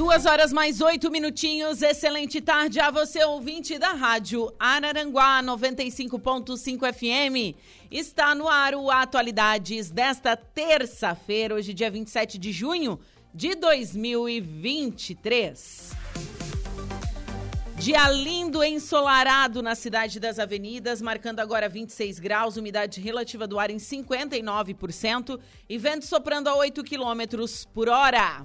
Duas horas mais oito minutinhos. Excelente tarde a você, ouvinte da Rádio Araranguá 95.5 FM. Está no ar o Atualidades desta terça-feira, hoje, dia 27 de junho de 2023. Dia lindo ensolarado na cidade das avenidas, marcando agora 26 graus, umidade relativa do ar em 59% e vento soprando a 8 quilômetros por hora.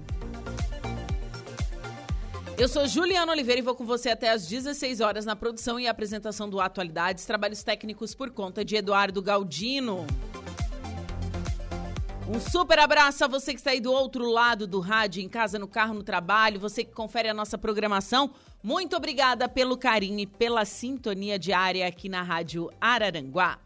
Eu sou Juliana Oliveira e vou com você até às 16 horas na produção e apresentação do Atualidades, trabalhos técnicos por conta de Eduardo Galdino. Um super abraço a você que está aí do outro lado do rádio, em casa, no carro, no trabalho, você que confere a nossa programação. Muito obrigada pelo carinho e pela sintonia diária aqui na Rádio Araranguá.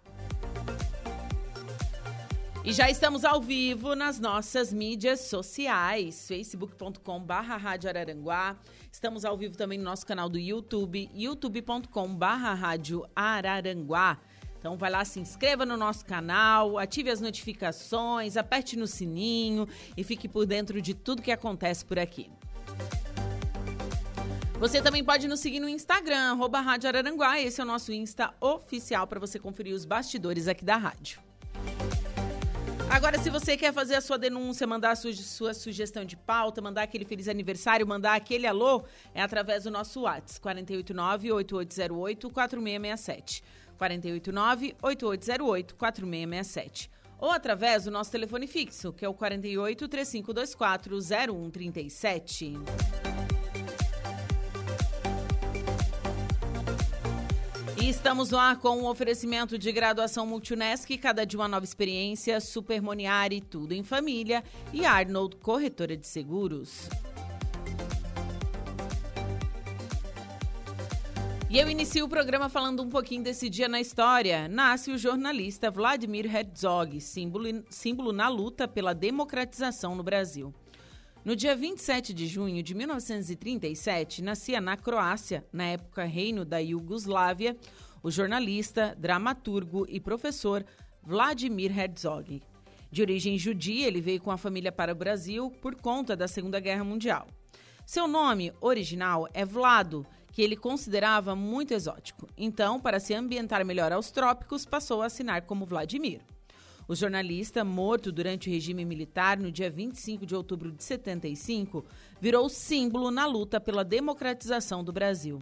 E já estamos ao vivo nas nossas mídias sociais, facebook.com.br Rádio Araranguá. Estamos ao vivo também no nosso canal do YouTube, youtube.com.br Rádio Araranguá. Então vai lá, se inscreva no nosso canal, ative as notificações, aperte no sininho e fique por dentro de tudo que acontece por aqui. Você também pode nos seguir no Instagram, arroba Rádio Araranguá. Esse é o nosso Insta oficial para você conferir os bastidores aqui da rádio. Agora, se você quer fazer a sua denúncia, mandar a sua, sugestão de pauta, mandar aquele feliz aniversário, mandar aquele alô, é através do nosso WhatsApp, 489-8808-4667. 489-8808-4667. Ou através do nosso telefone fixo, que é o 48 3524 0137. E estamos lá com um oferecimento de graduação Multunesc, cada dia uma nova experiência, Supermoniari, tudo em família e Arnold, corretora de seguros. E eu inicio o programa falando um pouquinho desse dia na história. Nasce o jornalista Vladimir Herzog, símbolo, símbolo na luta pela democratização no Brasil. No dia 27 de junho de 1937, nascia na Croácia, na época reino da Iugoslávia, o jornalista, dramaturgo e professor Vladimir Herzog. De origem judia, ele veio com a família para o Brasil por conta da Segunda Guerra Mundial. Seu nome original é Vlado, que ele considerava muito exótico. Então, para se ambientar melhor aos trópicos, passou a assinar como Vladimir. O jornalista, morto durante o regime militar no dia 25 de outubro de 75, virou símbolo na luta pela democratização do Brasil.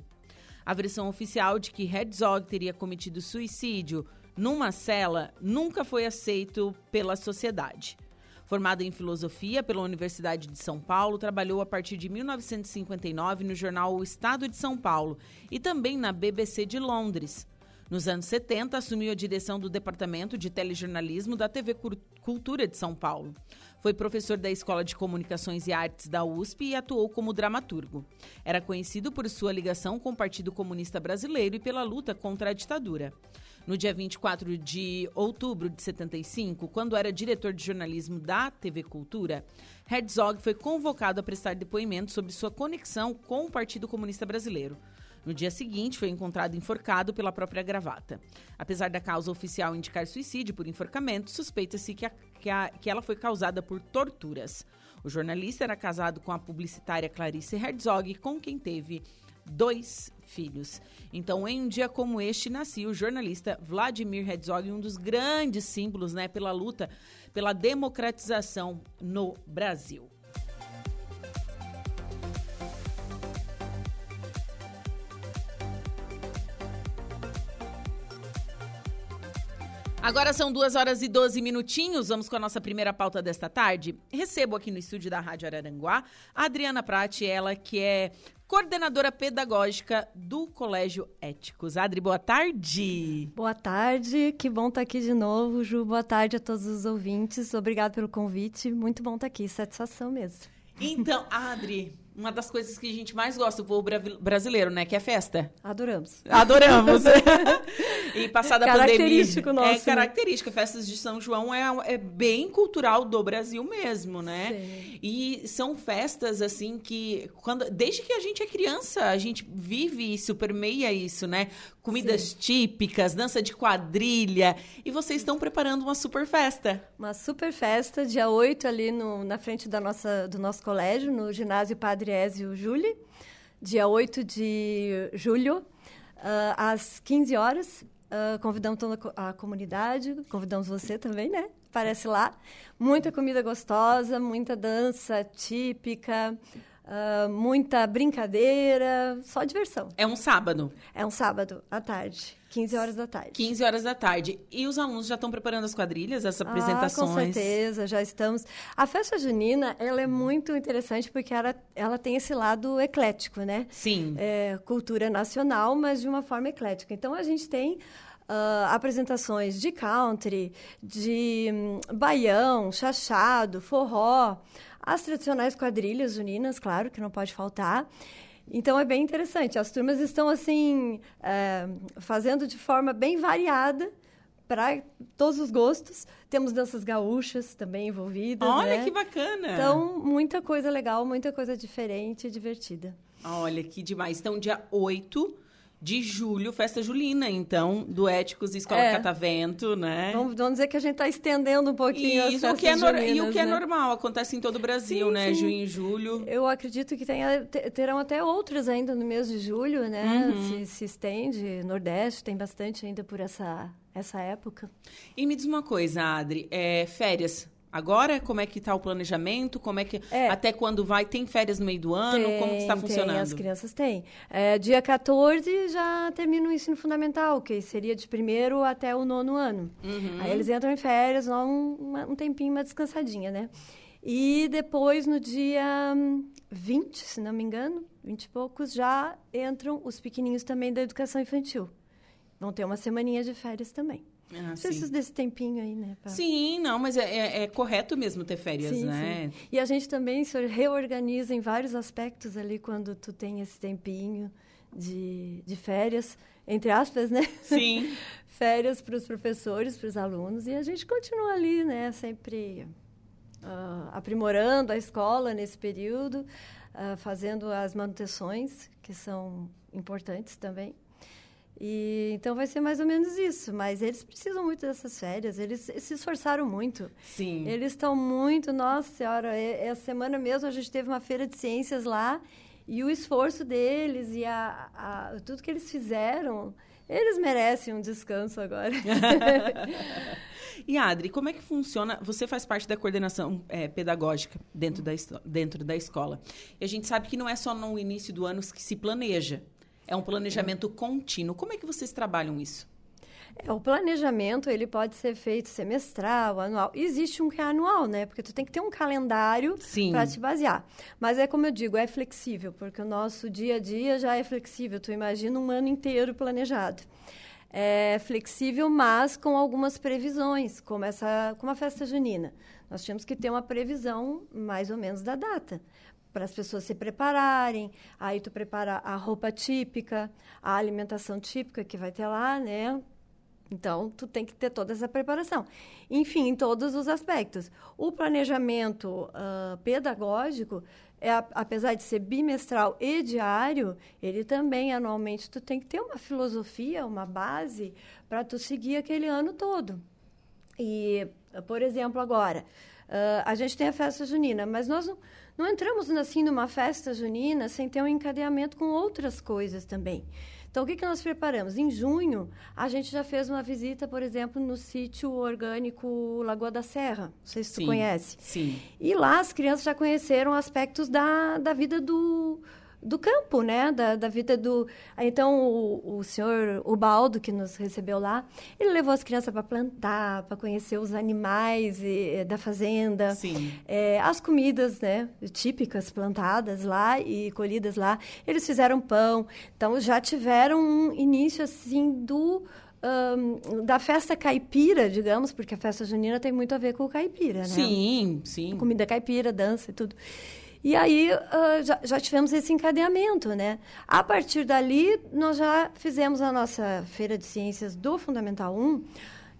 A versão oficial de que Herzog teria cometido suicídio numa cela nunca foi aceito pela sociedade. Formado em filosofia pela Universidade de São Paulo, trabalhou a partir de 1959 no jornal O Estado de São Paulo e também na BBC de Londres. Nos anos 70, assumiu a direção do Departamento de Telejornalismo da TV Cultura de São Paulo. Foi professor da Escola de Comunicações e Artes da USP e atuou como dramaturgo. Era conhecido por sua ligação com o Partido Comunista Brasileiro e pela luta contra a ditadura. No dia 24 de outubro de 75, quando era diretor de jornalismo da TV Cultura, Herzog foi convocado a prestar depoimento sobre sua conexão com o Partido Comunista Brasileiro. No dia seguinte, foi encontrado enforcado pela própria gravata. Apesar da causa oficial indicar suicídio por enforcamento, suspeita-se que, que, que ela foi causada por torturas. O jornalista era casado com a publicitária Clarice Herzog, com quem teve dois filhos. Então, em um dia como este, nascia o jornalista Vladimir Herzog, um dos grandes símbolos né, pela luta pela democratização no Brasil. Agora são duas horas e 12 minutinhos. Vamos com a nossa primeira pauta desta tarde. Recebo aqui no estúdio da Rádio Araranguá a Adriana Prati, ela que é coordenadora pedagógica do Colégio Éticos. Adri, boa tarde. Boa tarde, que bom estar aqui de novo, Ju. Boa tarde a todos os ouvintes. Obrigado pelo convite. Muito bom estar aqui, satisfação mesmo. Então, Adri, uma das coisas que a gente mais gosta do povo brasileiro, né? Que é festa. Adoramos. Adoramos. E passada a característico pandemia. Nosso, é característica. Né? Festas de São João é, é bem cultural do Brasil mesmo, né? Sim. E são festas, assim, que quando, desde que a gente é criança, a gente vive isso, permeia isso, né? Comidas Sim. típicas, dança de quadrilha. E vocês estão preparando uma super festa. Uma super festa, dia 8, ali no, na frente da nossa, do nosso colégio, no ginásio Padre Ézio Júli. Dia 8 de julho, uh, às 15 horas. Uh, convidamos toda a comunidade, convidamos você também, né? Parece lá. Muita comida gostosa, muita dança típica, uh, muita brincadeira, só diversão. É um sábado? É um sábado, à tarde. 15 horas da tarde. 15 horas da tarde. E os alunos já estão preparando as quadrilhas, as apresentações? Ah, com certeza, já estamos. A festa junina, ela é muito interessante porque ela, ela tem esse lado eclético, né? Sim. É, cultura nacional, mas de uma forma eclética. Então, a gente tem Uh, apresentações de country, de um, baião, chachado, forró, as tradicionais quadrilhas juninas, claro, que não pode faltar. Então é bem interessante. As turmas estão assim é, fazendo de forma bem variada para todos os gostos. Temos danças gaúchas também envolvidas. Olha né? que bacana! Então, muita coisa legal, muita coisa diferente e divertida. Olha que demais. Então, dia 8 de julho, festa julina, então, do Éticos e Escola é. Catavento, né? Vamos, vamos, dizer que a gente está estendendo um pouquinho Isso, as o que é julinas, E o que né? é normal, acontece em todo o Brasil, sim, né? Sim. Junho e julho. Eu acredito que tenha, terão até outras ainda no mês de julho, né? Uhum. Se, se estende, Nordeste tem bastante ainda por essa, essa época. E me diz uma coisa, Adri, é, férias Agora, como é que está o planejamento? Como é que é. até quando vai? Tem férias no meio do ano? Tem, como está funcionando? Tem, as crianças têm. É, dia 14 já termina o ensino fundamental, que seria de primeiro até o nono ano. Uhum. Aí eles entram em férias, vão um, um tempinho, uma descansadinha, né? E depois, no dia 20, se não me engano, 20 e poucos, já entram os pequenininhos também da educação infantil. Vão ter uma semaninha de férias também. Ah, Preciso desse tempinho aí, né? Sim, não, mas é, é, é, correto mesmo ter férias, sim, né? Sim. E a gente também se reorganiza em vários aspectos ali quando tu tem esse tempinho de, de férias, entre aspas, né? Sim. férias para os professores, para os alunos, e a gente continua ali, né? Sempre uh, aprimorando a escola nesse período, uh, fazendo as manutenções, que são importantes também. E, então vai ser mais ou menos isso. Mas eles precisam muito dessas férias. Eles se esforçaram muito. Sim. Eles estão muito. Nossa Senhora, essa semana mesmo a gente teve uma feira de ciências lá. E o esforço deles e a, a tudo que eles fizeram, eles merecem um descanso agora. e Adri, como é que funciona? Você faz parte da coordenação é, pedagógica dentro da, dentro da escola. E a gente sabe que não é só no início do ano que se planeja. É um planejamento contínuo. Como é que vocês trabalham isso? É, o planejamento ele pode ser feito semestral, anual. Existe um que é anual, né? Porque tu tem que ter um calendário para te basear. Mas é como eu digo, é flexível, porque o nosso dia a dia já é flexível. Tu imagina um ano inteiro planejado. É flexível, mas com algumas previsões, como essa, como a festa junina. Nós tínhamos que ter uma previsão mais ou menos da data para as pessoas se prepararem. Aí tu prepara a roupa típica, a alimentação típica que vai ter lá, né? Então, tu tem que ter toda essa preparação. Enfim, em todos os aspectos. O planejamento uh, pedagógico, é, apesar de ser bimestral e diário, ele também, anualmente, tu tem que ter uma filosofia, uma base, para tu seguir aquele ano todo. E, por exemplo, agora, uh, a gente tem a festa junina, mas nós não não entramos assim numa festa junina sem ter um encadeamento com outras coisas também. Então, o que, que nós preparamos? Em junho, a gente já fez uma visita, por exemplo, no sítio orgânico Lagoa da Serra. Não sei se sim, tu conhece. Sim. E lá as crianças já conheceram aspectos da, da vida do, do campo, né? Da, da vida do. Então, o, o senhor Ubaldo, que nos recebeu lá, ele levou as crianças para plantar, para conhecer os animais e, da fazenda. Sim. É, as comidas, né? Típicas plantadas lá e colhidas lá. Eles fizeram pão. Então, já tiveram um início, assim, do. Um, da festa caipira, digamos, porque a festa junina tem muito a ver com o caipira, né? Sim, sim. Comida caipira, dança e tudo. E aí uh, já, já, tivemos esse encadeamento, né? A partir dali, nós já fizemos a nossa Feira de Ciências do Fundamental 1,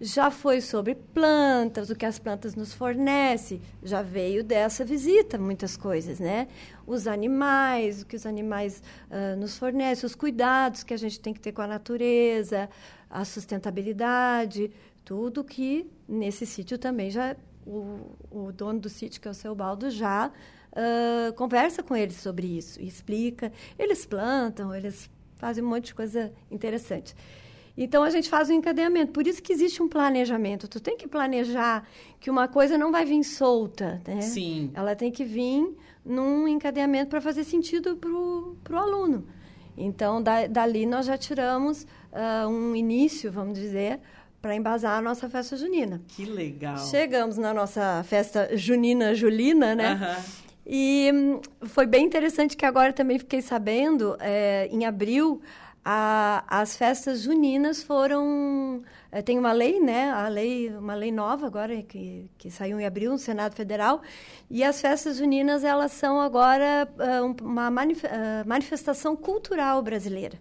já foi sobre plantas, o que as plantas nos fornecem, já veio dessa visita muitas coisas, né? Os animais, o que os animais uh, nos fornecem, os cuidados que a gente tem que ter com a natureza, a sustentabilidade, tudo que nesse sítio também já o, o dono do sítio, que é o seu Baldo, já uh, conversa com eles sobre isso, explica. Eles plantam, eles fazem um monte de coisa interessante. Então a gente faz um encadeamento. Por isso que existe um planejamento. Tu tem que planejar que uma coisa não vai vir solta, né? Sim. Ela tem que vir num encadeamento para fazer sentido para o aluno. Então, da, dali nós já tiramos uh, um início, vamos dizer, para embasar a nossa festa junina. Que legal. Chegamos na nossa festa junina julina, né? Uhum. E hum, foi bem interessante que agora também fiquei sabendo, é, em abril, a, as festas juninas foram é, tem uma lei né a lei uma lei nova agora que, que saiu em abril no Senado Federal e as festas juninas elas são agora uh, uma manif uh, manifestação cultural brasileira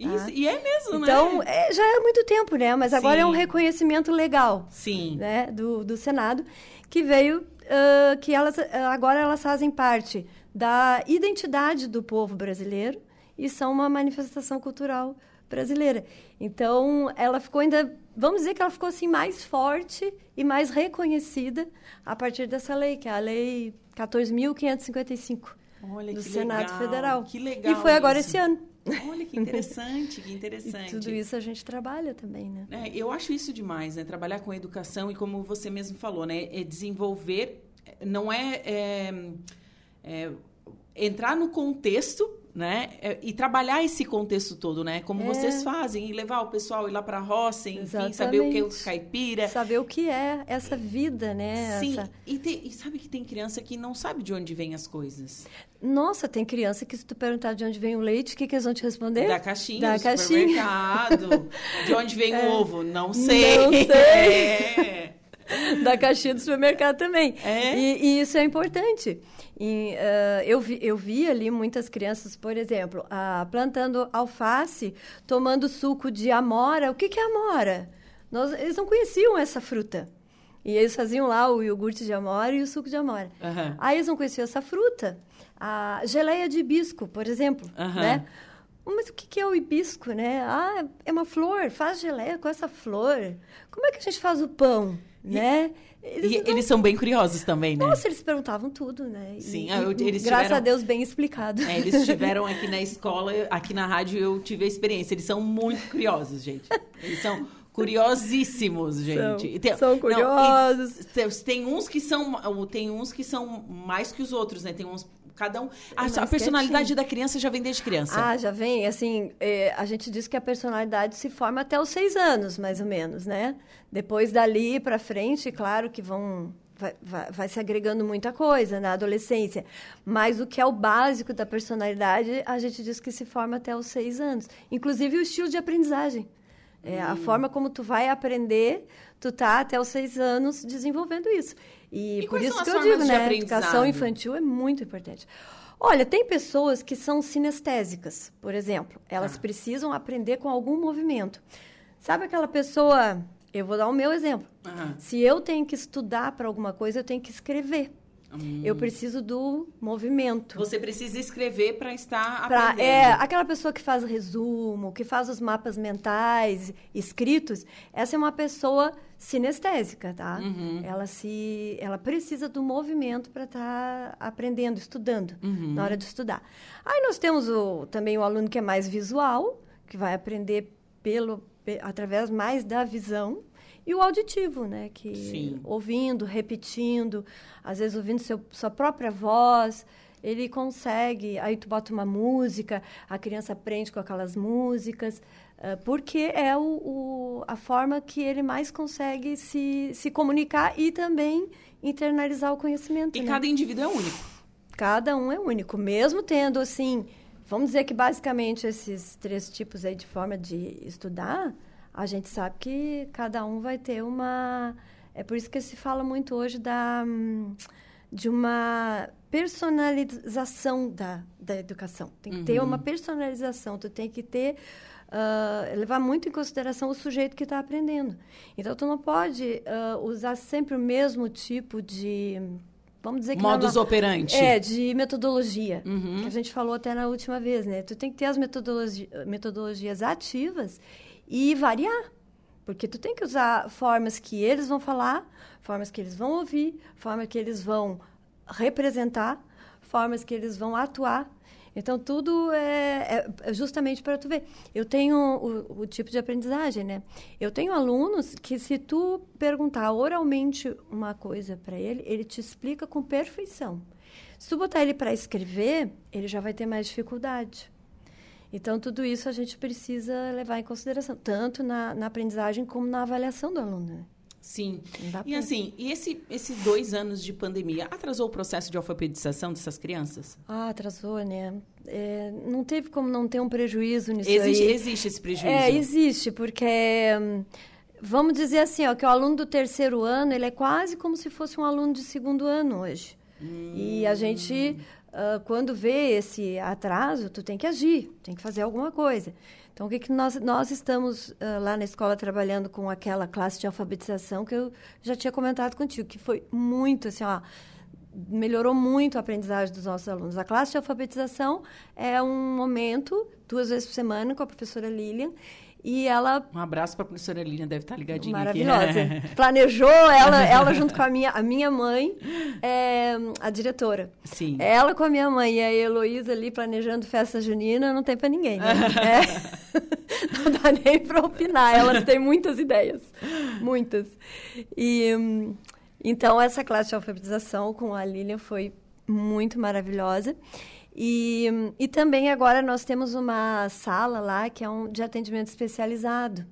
Tá? Isso, e é mesmo, então, né? Então, é, já é muito tempo, né? Mas agora Sim. é um reconhecimento legal. Sim. Né? Do, do Senado, que veio, uh, que elas, agora elas fazem parte da identidade do povo brasileiro e são uma manifestação cultural brasileira. Então, ela ficou ainda, vamos dizer que ela ficou assim mais forte e mais reconhecida a partir dessa lei, que é a lei 14.555 do Senado legal, Federal. Que legal. E foi agora isso. esse ano. Olha que interessante, que interessante. E tudo isso a gente trabalha também, né? É, eu acho isso demais, né? Trabalhar com educação e como você mesmo falou, né? É desenvolver, não é, é, é entrar no contexto né? É, e trabalhar esse contexto todo, né? Como é. vocês fazem, e levar o pessoal ir lá para a roça, enfim, Exatamente. saber o que é o caipira. Saber o que é essa vida, né? Sim, essa... e, tem, e, sabe que tem criança que não sabe de onde vêm as coisas. Nossa, tem criança que se tu perguntar de onde vem o leite, o que, que eles vão te responder? Da caixinha, da do caixinha. supermercado. de onde vem é. o ovo? Não sei. Não sei. É. da caixinha do supermercado também. É? E, e isso é importante. E, uh, eu, vi, eu vi ali muitas crianças, por exemplo, uh, plantando alface, tomando suco de amora. O que, que é amora? Nós, eles não conheciam essa fruta. E eles faziam lá o iogurte de amora e o suco de amora. Uhum. Aí eles não conheciam essa fruta. A geleia de hibisco, por exemplo, uhum. né? Mas o que é o hibisco, né? Ah, é uma flor, faz geleia com essa flor. Como é que a gente faz o pão, e, né? Eles, e não... eles são bem curiosos também, né? Nossa, eles perguntavam tudo, né? Sim, e, ah, eu, eles Graças tiveram... a Deus, bem explicado. É, eles estiveram aqui na escola, aqui na rádio eu tive a experiência. Eles são muito curiosos, gente. Eles são curiosíssimos, gente. São, tem, são curiosos. Não, tem uns que são tem uns que são mais que os outros, né? Tem uns Cada um. A, a personalidade da criança já vem desde criança. Ah, já vem. Assim, é, a gente diz que a personalidade se forma até os seis anos, mais ou menos, né? Depois dali para frente, claro que vão Vai, vai, vai, se agregando muita coisa na adolescência. Mas o que é o básico da personalidade, a gente diz que se forma até os seis anos. Inclusive o estilo de aprendizagem. É, hum. A forma como tu vai aprender, tu tá até os seis anos desenvolvendo isso. E, e por isso que eu digo, né? A educação infantil é muito importante. Olha, tem pessoas que são sinestésicas, por exemplo. Elas ah. precisam aprender com algum movimento. Sabe aquela pessoa. Eu vou dar o meu exemplo. Se eu tenho que estudar para alguma coisa, eu tenho que escrever. Hum. Eu preciso do movimento. Você precisa escrever para estar pra, aprendendo. É, aquela pessoa que faz resumo, que faz os mapas mentais escritos, essa é uma pessoa sinestésica, tá? Uhum. Ela se, ela precisa do movimento para estar tá aprendendo, estudando, uhum. na hora de estudar. Aí nós temos o, também o aluno que é mais visual, que vai aprender pelo através mais da visão e o auditivo, né? Que Sim. ouvindo, repetindo, às vezes ouvindo seu, sua própria voz, ele consegue. Aí tu bota uma música, a criança aprende com aquelas músicas. Eh, porque é o, o, a forma que ele mais consegue se, se comunicar e também internalizar o conhecimento. E né? cada indivíduo é único. Cada um é único, mesmo tendo assim, vamos dizer que basicamente esses três tipos aí de forma de estudar, a gente sabe que cada um vai ter uma. É por isso que se fala muito hoje da de uma personalização da, da educação. Tem que uhum. ter uma personalização, tu tem que ter uh, levar muito em consideração o sujeito que está aprendendo. Então, tu não pode uh, usar sempre o mesmo tipo de vamos dizer que modus não, operandi é de metodologia uhum. que a gente falou até na última vez né tu tem que ter as metodologi metodologias ativas e variar porque tu tem que usar formas que eles vão falar formas que eles vão ouvir formas que eles vão representar formas que eles vão atuar então, tudo é, é justamente para tu ver. Eu tenho o, o, tipo de aprendizagem, né? Eu tenho alunos que, se tu perguntar oralmente uma coisa para ele, ele te explica com perfeição. Se tu botar ele para escrever, ele já vai ter mais dificuldade. Então, tudo isso a gente precisa levar em consideração, tanto na, na aprendizagem como na avaliação do aluno. Né? Sim. E assim, e esse, esses dois anos de pandemia atrasou o processo de alfabetização dessas crianças? Ah, atrasou, né? É, não teve como não ter um prejuízo nisso existe, aí. Existe esse prejuízo? É, existe, porque... Vamos dizer assim, ó, que o aluno do terceiro ano, ele é quase como se fosse um aluno de segundo ano hoje. Hum. E a gente, uh, quando vê esse atraso, tu tem que agir, tem que fazer alguma coisa. Então, o que, que nós, nós estamos uh, lá na escola trabalhando com aquela classe de alfabetização que eu já tinha comentado contigo, que foi muito assim, ó, melhorou muito a aprendizagem dos nossos alunos. A classe de alfabetização é um momento, duas vezes por semana, com a professora Lilian, e ela. Um abraço para a professora Lilian, deve estar ligadinha Maravilhosa. Aqui. Planejou, ela, ela junto com a minha, a minha mãe, é, a diretora. Sim. Ela com a minha mãe e a Heloísa ali planejando festa junina, não tem para ninguém. Né? é, não dá nem para opinar, elas têm muitas ideias. Muitas. E. Então, essa classe de alfabetização com a Lilian foi muito maravilhosa. E, e também agora nós temos uma sala lá que é um de atendimento especializado.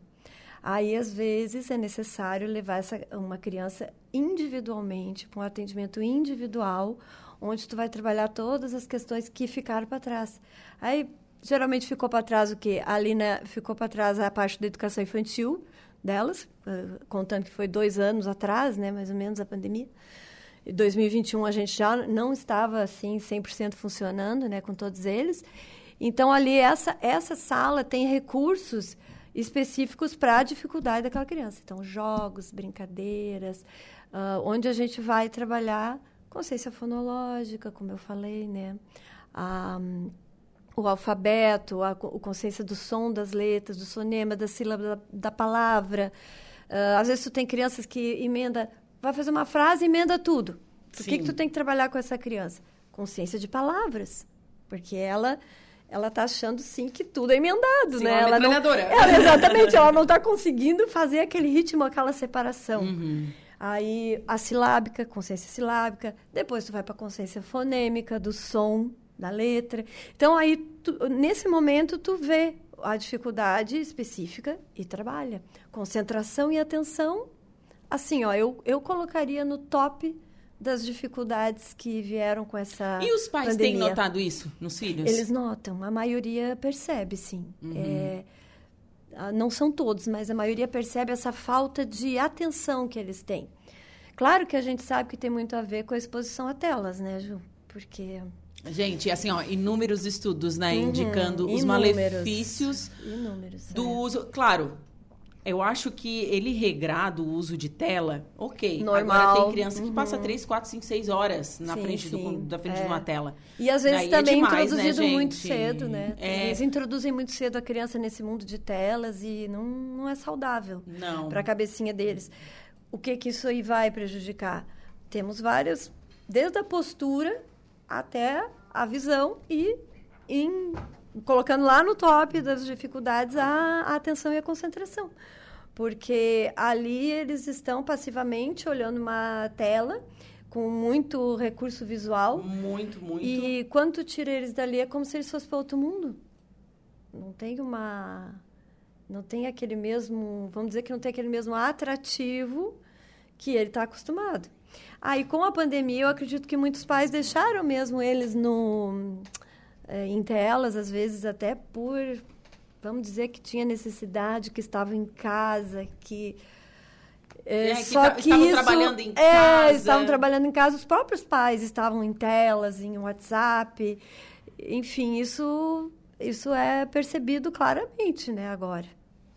Aí, às vezes, é necessário levar essa, uma criança individualmente, para um atendimento individual, onde tu vai trabalhar todas as questões que ficaram para trás. Aí, geralmente, ficou para trás o quê? A Lina ficou para trás a parte da educação infantil delas, eh, contando que foi dois anos atrás, né, mais ou menos, a pandemia. Em 2021 a gente já não estava assim 100% funcionando, né, com todos eles. Então ali essa essa sala tem recursos específicos para a dificuldade daquela criança. Então jogos, brincadeiras, uh, onde a gente vai trabalhar consciência fonológica, como eu falei, né, a, o alfabeto, a, a consciência do som das letras, do sonema, da sílaba da, da palavra. Uh, às vezes tu tem crianças que emenda vai fazer uma frase e emenda tudo. O que, que tu tem que trabalhar com essa criança? Consciência de palavras. Porque ela ela está achando sim que tudo é emendado, sim, né? Uma ela não, ela, exatamente, ela não está conseguindo fazer aquele ritmo, aquela separação. Uhum. Aí a silábica, consciência silábica, depois tu vai para a consciência fonêmica do som da letra. Então aí tu, nesse momento tu vê a dificuldade específica e trabalha. Concentração e atenção assim, ó, eu, eu colocaria no top das dificuldades que vieram com essa E os pais pandemia. têm notado isso nos filhos? Eles notam, a maioria percebe, sim. Uhum. É, não são todos, mas a maioria percebe essa falta de atenção que eles têm. Claro que a gente sabe que tem muito a ver com a exposição a telas, né, Ju? Porque Gente, assim, ó, inúmeros estudos, né, uhum, indicando os inúmeros, malefícios inúmeros, do é. uso. Claro, eu acho que ele regrar o uso de tela, ok. Normal. Agora tem criança que passa 3, 4, 5, 6 horas na sim, frente, do, da frente é. de uma tela. E às vezes Daí é também é demais, né, introduzido né, muito cedo, né? É... Eles introduzem muito cedo a criança nesse mundo de telas e não, não é saudável para a cabecinha deles. O que que isso aí vai prejudicar? Temos várias, desde a postura até a visão e em colocando lá no top das dificuldades a, a atenção e a concentração. Porque ali eles estão passivamente olhando uma tela com muito recurso visual. Muito, muito. E quando tira eles dali é como se eles fossem para outro mundo. Não tem uma não tem aquele mesmo, vamos dizer que não tem aquele mesmo atrativo que ele está acostumado. Aí, com a pandemia, eu acredito que muitos pais deixaram mesmo eles no é, em telas, às vezes até por, vamos dizer que tinha necessidade, que estava em casa, que É, é, só que estavam isso, trabalhando em é, casa. estavam trabalhando em casa, os próprios pais estavam em telas, em WhatsApp. Enfim, isso, isso é percebido claramente, né, agora,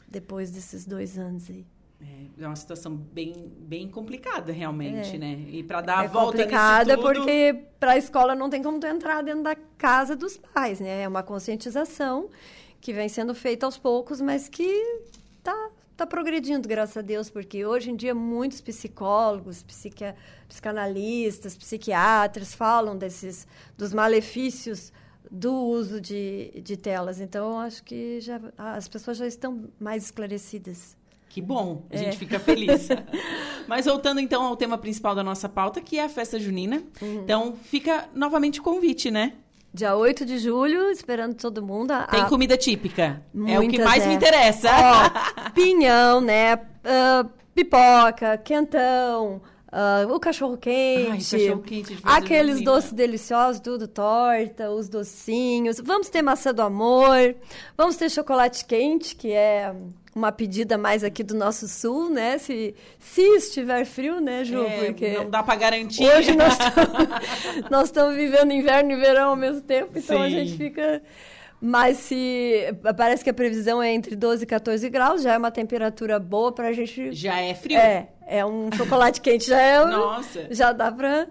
depois desses dois anos aí. É, é uma situação bem, bem complicada, realmente, é. né? E para dar é a volta complicada tudo... porque para a escola não tem como tu entrar dentro da casa dos pais, né? É uma conscientização que vem sendo feita aos poucos, mas que tá, tá progredindo, graças a Deus, porque hoje em dia muitos psicólogos, psiqui... psicanalistas, psiquiatras falam desses dos malefícios do uso de, de telas. Então, eu acho que já, as pessoas já estão mais esclarecidas. Que bom, a é. gente fica feliz. Mas voltando então ao tema principal da nossa pauta, que é a festa junina. Uhum. Então, fica novamente o convite, né? Dia 8 de julho, esperando todo mundo. A... Tem comida típica. Muitas, é o que mais é. me interessa. Ó, pinhão, né? Uh, pipoca, quentão, Uh, o cachorro quente, cachorro -quente aqueles doces deliciosos, tudo torta, os docinhos. Vamos ter maçã do amor, vamos ter chocolate quente, que é uma pedida mais aqui do nosso sul, né? Se, se estiver frio, né, Ju? É, Porque não dá para garantir. Hoje nós estamos vivendo inverno e verão ao mesmo tempo, então Sim. a gente fica mas se parece que a previsão é entre 12 e 14 graus, já é uma temperatura boa para a gente. Já é frio. É, é um chocolate quente, já é. Nossa! Já dá para.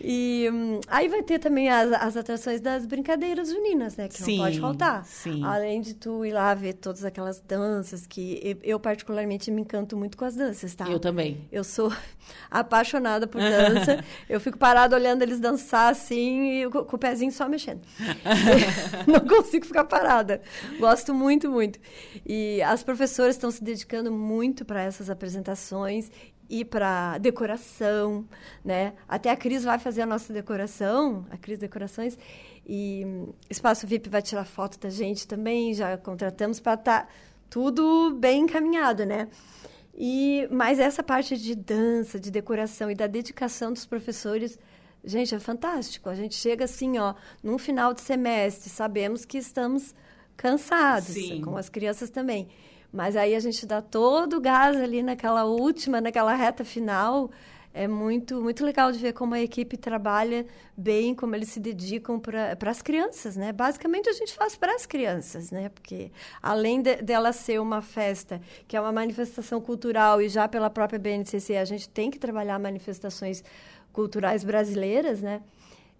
E um, aí vai ter também as, as atrações das brincadeiras juninas, né? Que sim, não pode faltar. Sim. Além de tu ir lá ver todas aquelas danças, que eu, particularmente me encanto muito com as danças, tá? Eu também. Eu sou apaixonada por dança. eu fico parada olhando eles dançar assim, e com, o pezinho só mexendo. não consigo ficar parada. Gosto muito, muito. E as professoras estão se dedicando muito para essas apresentações e para decoração, né? Até a Cris vai fazer a nossa decoração, a Cris Decorações, e Espaço VIP vai tirar foto da gente também, já contratamos para estar tá tudo bem encaminhado, né? E mas essa parte de dança, de decoração e da dedicação dos professores Gente, é fantástico. A gente chega assim, ó, num final de semestre, sabemos que estamos cansados, Sim. com as crianças também. Mas aí a gente dá todo o gás ali naquela última, naquela reta final. É muito, muito legal de ver como a equipe trabalha bem, como eles se dedicam para as crianças, né? Basicamente a gente faz para as crianças, né? Porque além de, dela ser uma festa, que é uma manifestação cultural e já pela própria BNCC a gente tem que trabalhar manifestações culturais brasileiras, né?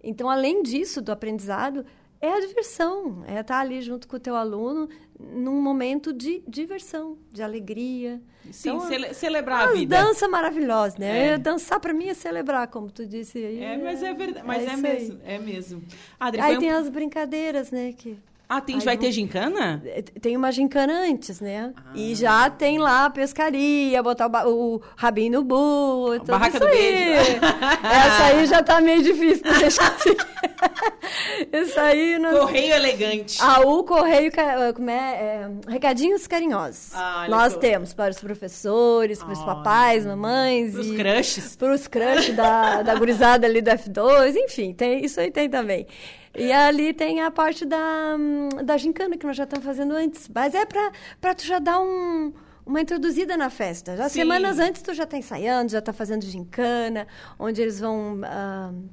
Então, além disso, do aprendizado, é a diversão, é estar ali junto com o teu aluno num momento de diversão, de alegria. Sim, então, cele celebrar a vida. dança maravilhosa, né? É. Dançar para mim é celebrar, como tu disse aí. É, mas é verdade, mas é, é mesmo, é mesmo. Adri, aí tem um... as brincadeiras, né, que ah, tem, vai ter gincana? É, tem uma gincana antes, né? Ah. E já tem lá a pescaria, botar o, o rabinho no bu, tudo Barraca isso do aí. Essa aí já tá meio difícil de deixar Isso aí... Nós... Correio elegante. Ah, o correio, como é? é recadinhos carinhosos. Ah, nós tô... temos para os professores, para os ah, papais, mamães. Para os crushes. Para os crushes da, da gurizada ali do F2, enfim, tem, isso aí tem também. E ali tem a parte da, da gincana que nós já estamos fazendo antes. Mas é para tu já dar um, uma introduzida na festa. Já Sim. semanas antes tu já está ensaiando, já está fazendo gincana, onde eles vão, uh,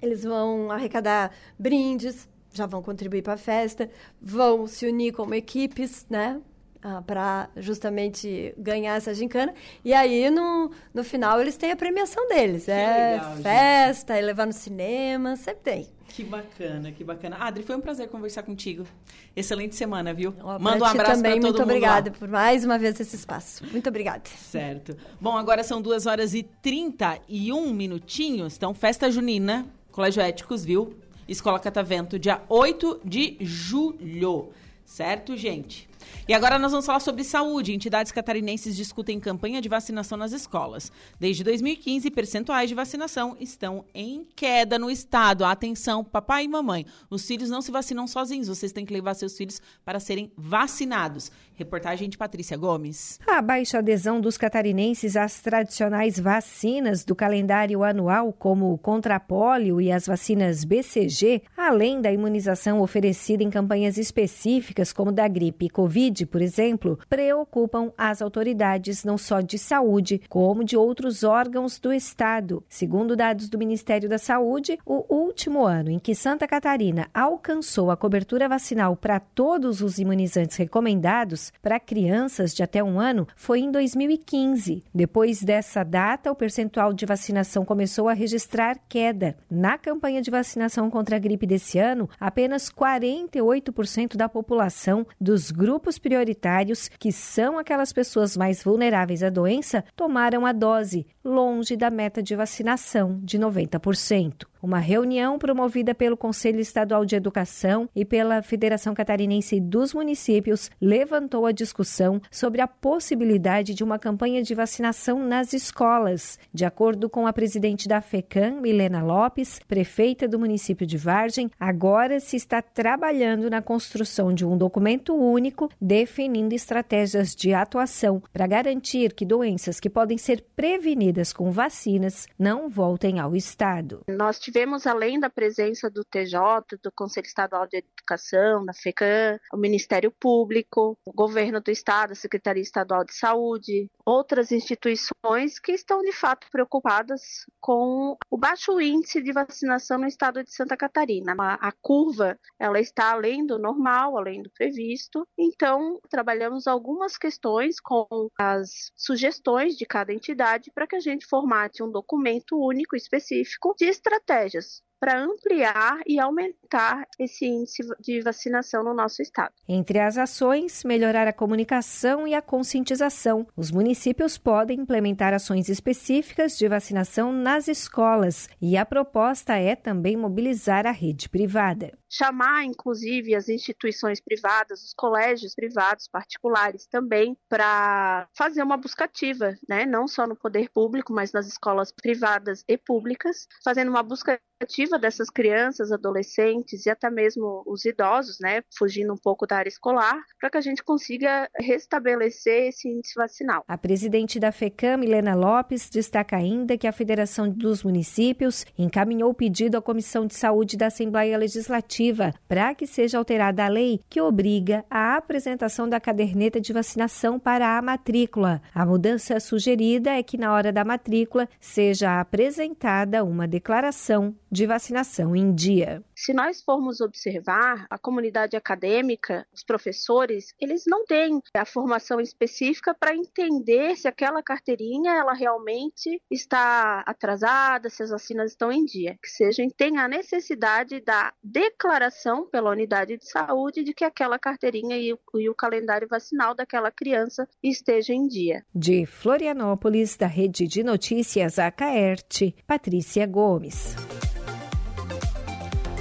eles vão arrecadar brindes, já vão contribuir para a festa, vão se unir como equipes, né? Ah, para justamente ganhar essa gincana. E aí, no, no final, eles têm a premiação deles. Que é legal, festa, é levar no cinema, sempre tem. Que bacana, que bacana. Adri, foi um prazer conversar contigo. Excelente semana, viu? Oh, Manda um abraço também, todo muito obrigada por mais uma vez esse espaço. Muito obrigada. Certo. Bom, agora são 2 horas e 31 minutinhos. Então, festa junina, Colégio Éticos, viu? Escola Catavento, dia 8 de julho. Certo, gente? E agora nós vamos falar sobre saúde. Entidades catarinenses discutem campanha de vacinação nas escolas. Desde 2015, percentuais de vacinação estão em queda no estado. Atenção, papai e mamãe. Os filhos não se vacinam sozinhos. Vocês têm que levar seus filhos para serem vacinados. Reportagem de Patrícia Gomes. A baixa adesão dos catarinenses às tradicionais vacinas do calendário anual, como o contra pólio e as vacinas BCG, além da imunização oferecida em campanhas específicas, como da gripe e Covid Covid, por exemplo, preocupam as autoridades não só de saúde, como de outros órgãos do Estado. Segundo dados do Ministério da Saúde, o último ano em que Santa Catarina alcançou a cobertura vacinal para todos os imunizantes recomendados para crianças de até um ano foi em 2015. Depois dessa data, o percentual de vacinação começou a registrar queda. Na campanha de vacinação contra a gripe desse ano, apenas 48% da população dos grupos prioritários, que são aquelas pessoas mais vulneráveis à doença, tomaram a dose, longe da meta de vacinação de 90%. Uma reunião promovida pelo Conselho Estadual de Educação e pela Federação Catarinense dos Municípios levantou a discussão sobre a possibilidade de uma campanha de vacinação nas escolas. De acordo com a presidente da FECAM, Milena Lopes, prefeita do município de Vargem, agora se está trabalhando na construção de um documento único definindo estratégias de atuação para garantir que doenças que podem ser prevenidas com vacinas não voltem ao Estado. Nós tivemos, além da presença do TJ, do Conselho Estadual de Educação, da FECAM, o Ministério Público, o Governo do Estado, a Secretaria Estadual de Saúde, outras instituições que estão de fato preocupadas com o baixo índice de vacinação no estado de Santa Catarina. A, a curva ela está além do normal, além do previsto. Então, trabalhamos algumas questões com as sugestões de cada entidade para que a gente formate um documento único específico de estratégia estratégias para ampliar e aumentar esse índice de vacinação no nosso estado. Entre as ações, melhorar a comunicação e a conscientização. Os municípios podem implementar ações específicas de vacinação nas escolas e a proposta é também mobilizar a rede privada chamar, inclusive, as instituições privadas, os colégios privados, particulares também, para fazer uma buscativa, né? não só no poder público, mas nas escolas privadas e públicas, fazendo uma busca ativa dessas crianças, adolescentes e até mesmo os idosos, né, fugindo um pouco da área escolar, para que a gente consiga restabelecer esse índice vacinal. A presidente da FECAM, Milena Lopes, destaca ainda que a Federação dos Municípios encaminhou o pedido à Comissão de Saúde da Assembleia Legislativa para que seja alterada a lei que obriga a apresentação da caderneta de vacinação para a matrícula. A mudança sugerida é que na hora da matrícula seja apresentada uma declaração de vacinação em dia. Se nós formos observar, a comunidade acadêmica, os professores, eles não têm a formação específica para entender se aquela carteirinha ela realmente está atrasada, se as vacinas estão em dia. Que seja, tem a necessidade da declaração pela unidade de saúde de que aquela carteirinha e o, e o calendário vacinal daquela criança esteja em dia. De Florianópolis, da Rede de Notícias Acaerte, Patrícia Gomes.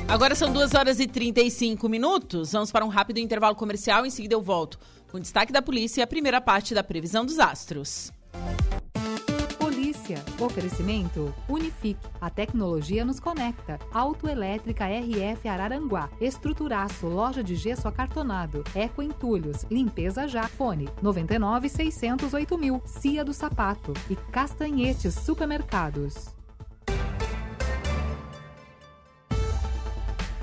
Agora são 2 horas e 35 minutos. Vamos para um rápido intervalo comercial. Em seguida eu volto com destaque da polícia e a primeira parte da previsão dos astros. Polícia. Oferecimento Unifique. A tecnologia nos conecta. Autoelétrica RF Araranguá. Estruturaço. Loja de gesso acartonado. Eco Entulhos. Limpeza já. Fone 99 608 mil. Cia do Sapato. E Castanhetes Supermercados.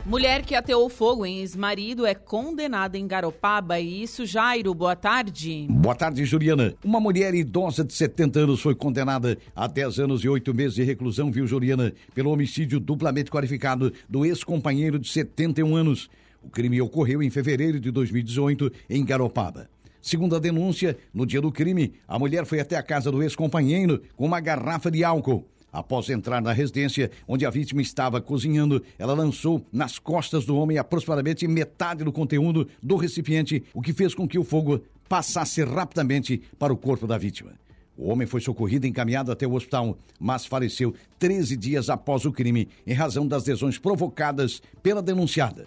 Mulher que ateou fogo em ex-marido é condenada em Garopaba. E isso, Jairo, boa tarde. Boa tarde, Juliana. Uma mulher idosa de 70 anos foi condenada a 10 anos e 8 meses de reclusão, viu, Juliana, pelo homicídio duplamente qualificado do ex-companheiro de 71 anos. O crime ocorreu em fevereiro de 2018 em Garopaba. Segundo a denúncia, no dia do crime, a mulher foi até a casa do ex-companheiro com uma garrafa de álcool. Após entrar na residência onde a vítima estava cozinhando, ela lançou nas costas do homem aproximadamente metade do conteúdo do recipiente, o que fez com que o fogo passasse rapidamente para o corpo da vítima. O homem foi socorrido e encaminhado até o hospital, mas faleceu 13 dias após o crime, em razão das lesões provocadas pela denunciada.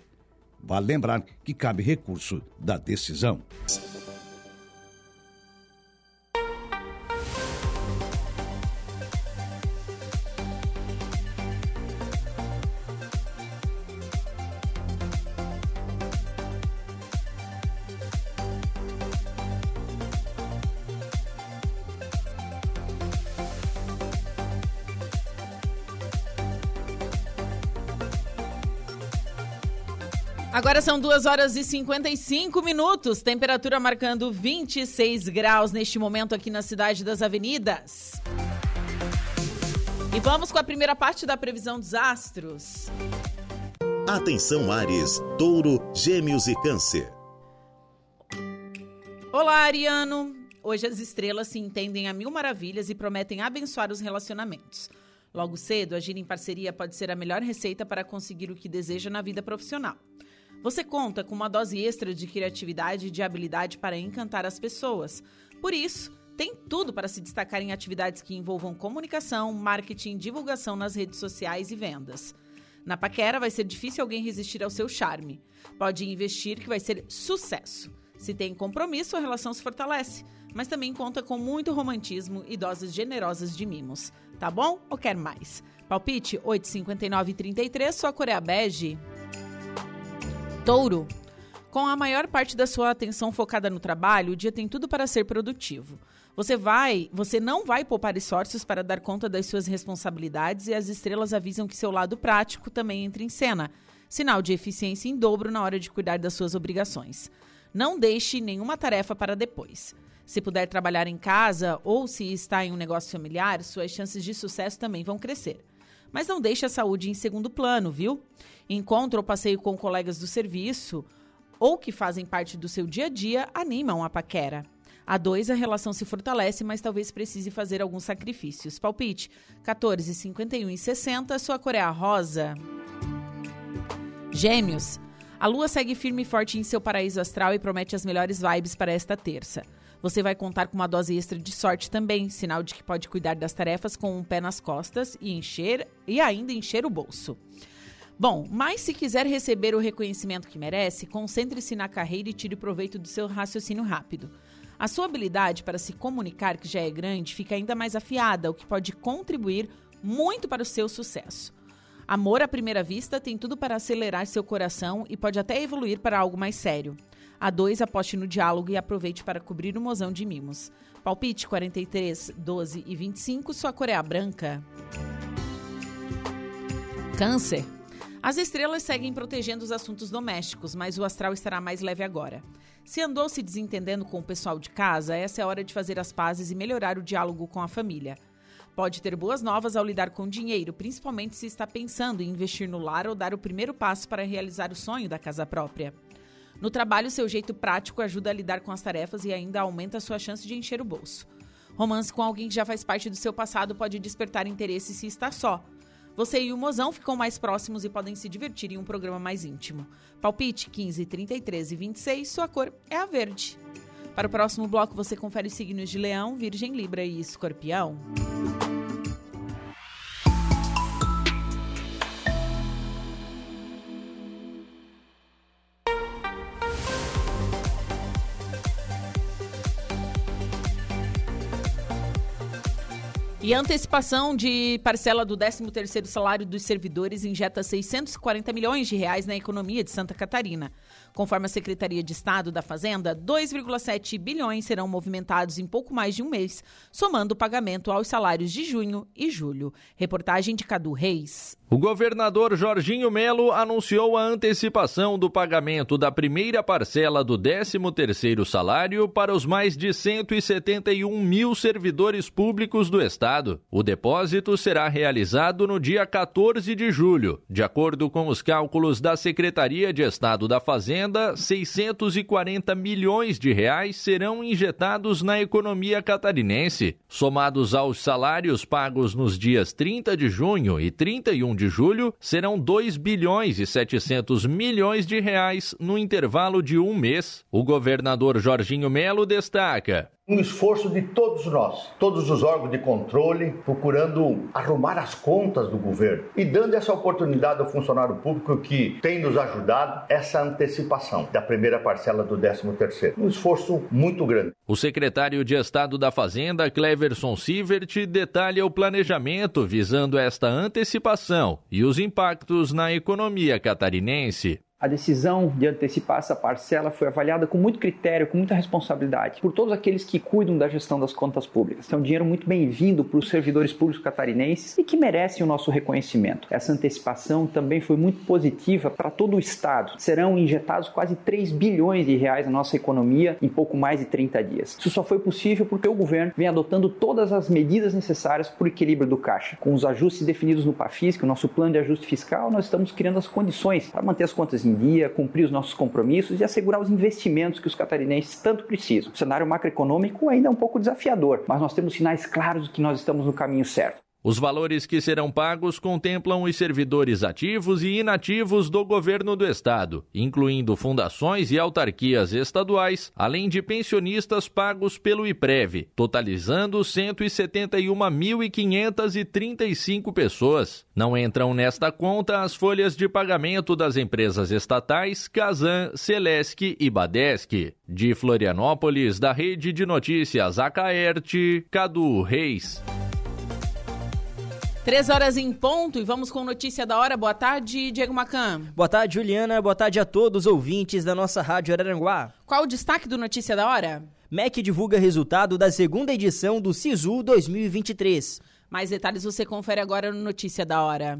Vale lembrar que cabe recurso da decisão. Agora são 2 horas e 55 minutos, temperatura marcando 26 graus neste momento aqui na cidade das avenidas. E vamos com a primeira parte da previsão dos astros. Atenção Ares, Touro, Gêmeos e Câncer. Olá, Ariano. Hoje as estrelas se entendem a mil maravilhas e prometem abençoar os relacionamentos. Logo cedo, agir em parceria pode ser a melhor receita para conseguir o que deseja na vida profissional. Você conta com uma dose extra de criatividade e de habilidade para encantar as pessoas. Por isso, tem tudo para se destacar em atividades que envolvam comunicação, marketing, divulgação nas redes sociais e vendas. Na paquera vai ser difícil alguém resistir ao seu charme. Pode investir que vai ser sucesso. Se tem compromisso, a relação se fortalece, mas também conta com muito romantismo e doses generosas de mimos. Tá bom ou quer mais? Palpite 85933, sua cor é bege. Touro. Com a maior parte da sua atenção focada no trabalho, o dia tem tudo para ser produtivo. Você vai, você não vai poupar esforços para dar conta das suas responsabilidades e as estrelas avisam que seu lado prático também entra em cena. Sinal de eficiência em dobro na hora de cuidar das suas obrigações. Não deixe nenhuma tarefa para depois. Se puder trabalhar em casa ou se está em um negócio familiar, suas chances de sucesso também vão crescer. Mas não deixe a saúde em segundo plano, viu? Encontro ou passeio com colegas do serviço ou que fazem parte do seu dia a dia animam a paquera. A dois, a relação se fortalece, mas talvez precise fazer alguns sacrifícios. Palpite: 14, 51 e 60, sua cor é a rosa. Gêmeos. A lua segue firme e forte em seu paraíso astral e promete as melhores vibes para esta terça. Você vai contar com uma dose extra de sorte também, sinal de que pode cuidar das tarefas com um pé nas costas e encher e ainda encher o bolso. Bom, mas se quiser receber o reconhecimento que merece, concentre-se na carreira e tire proveito do seu raciocínio rápido. A sua habilidade para se comunicar, que já é grande, fica ainda mais afiada, o que pode contribuir muito para o seu sucesso. Amor à primeira vista tem tudo para acelerar seu coração e pode até evoluir para algo mais sério. A dois, aposte no diálogo e aproveite para cobrir o mozão de mimos. Palpite 43, 12 e 25, sua cor é a branca. Câncer. As estrelas seguem protegendo os assuntos domésticos, mas o astral estará mais leve agora. Se andou se desentendendo com o pessoal de casa, essa é a hora de fazer as pazes e melhorar o diálogo com a família. Pode ter boas novas ao lidar com dinheiro, principalmente se está pensando em investir no lar ou dar o primeiro passo para realizar o sonho da casa própria. No trabalho, seu jeito prático ajuda a lidar com as tarefas e ainda aumenta a sua chance de encher o bolso. Romance com alguém que já faz parte do seu passado pode despertar interesse se está só. Você e o mozão ficam mais próximos e podem se divertir em um programa mais íntimo. Palpite 15, 33 e 26, sua cor é a verde. Para o próximo bloco, você confere os signos de Leão, Virgem, Libra e Escorpião. E a antecipação de parcela do 13º salário dos servidores injeta 640 milhões de reais na economia de Santa Catarina. Conforme a Secretaria de Estado da Fazenda, 2,7 bilhões serão movimentados em pouco mais de um mês, somando o pagamento aos salários de junho e julho. Reportagem de Cadu Reis. O governador Jorginho Melo anunciou a antecipação do pagamento da primeira parcela do 13º salário para os mais de 171 mil servidores públicos do Estado. O depósito será realizado no dia 14 de julho. De acordo com os cálculos da Secretaria de Estado da Fazenda, 640 milhões de reais serão injetados na economia catarinense. Somados aos salários pagos nos dias 30 de junho e 31 de julho, serão 2 bilhões e 700 milhões de reais no intervalo de um mês. O governador Jorginho Melo destaca: um esforço de todos nós, todos os órgãos de controle, procurando arrumar as contas do governo e dando essa oportunidade ao funcionário público que tem nos ajudado essa antecipação da primeira parcela do 13º. Um esforço muito grande. O secretário de Estado da Fazenda, Cleverson Sievert, detalha o planejamento visando esta antecipação e os impactos na economia catarinense. A decisão de antecipar essa parcela foi avaliada com muito critério, com muita responsabilidade, por todos aqueles que cuidam da gestão das contas públicas. É um dinheiro muito bem-vindo para os servidores públicos catarinenses e que merecem o nosso reconhecimento. Essa antecipação também foi muito positiva para todo o Estado. Serão injetados quase 3 bilhões de reais na nossa economia em pouco mais de 30 dias. Isso só foi possível porque o governo vem adotando todas as medidas necessárias para o equilíbrio do caixa. Com os ajustes definidos no PAFIS, que é o nosso plano de ajuste fiscal, nós estamos criando as condições para manter as contas em dia, cumprir os nossos compromissos e assegurar os investimentos que os catarinenses tanto precisam. O cenário macroeconômico ainda é um pouco desafiador, mas nós temos sinais claros de que nós estamos no caminho certo. Os valores que serão pagos contemplam os servidores ativos e inativos do governo do estado, incluindo fundações e autarquias estaduais, além de pensionistas pagos pelo IPREV, totalizando 171.535 pessoas. Não entram nesta conta as folhas de pagamento das empresas estatais Casan, Celesc e Badesc. De Florianópolis, da Rede de Notícias Acaerte, Cadu Reis. Três horas em ponto e vamos com notícia da hora. Boa tarde, Diego Macan. Boa tarde, Juliana. Boa tarde a todos os ouvintes da nossa Rádio Araranguá. Qual o destaque do Notícia da Hora? MEC divulga resultado da segunda edição do SISU 2023. Mais detalhes você confere agora no Notícia da Hora.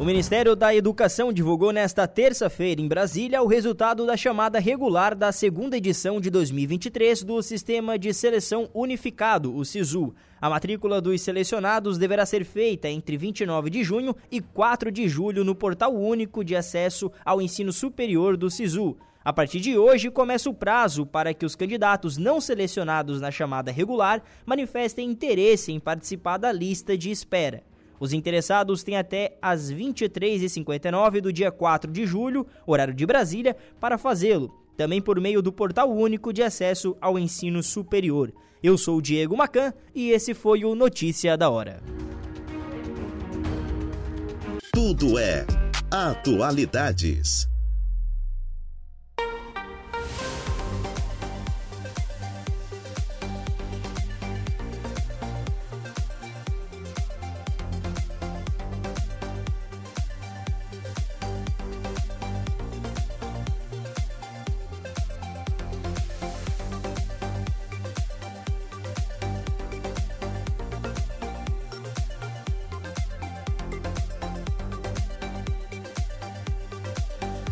O Ministério da Educação divulgou nesta terça-feira em Brasília o resultado da chamada regular da segunda edição de 2023 do Sistema de Seleção Unificado, o SISU. A matrícula dos selecionados deverá ser feita entre 29 de junho e 4 de julho no Portal Único de Acesso ao Ensino Superior do SISU. A partir de hoje, começa o prazo para que os candidatos não selecionados na chamada regular manifestem interesse em participar da lista de espera. Os interessados têm até às 23h59 do dia 4 de julho, horário de Brasília, para fazê-lo, também por meio do Portal Único de Acesso ao Ensino Superior. Eu sou o Diego Macan e esse foi o Notícia da Hora. Tudo é Atualidades.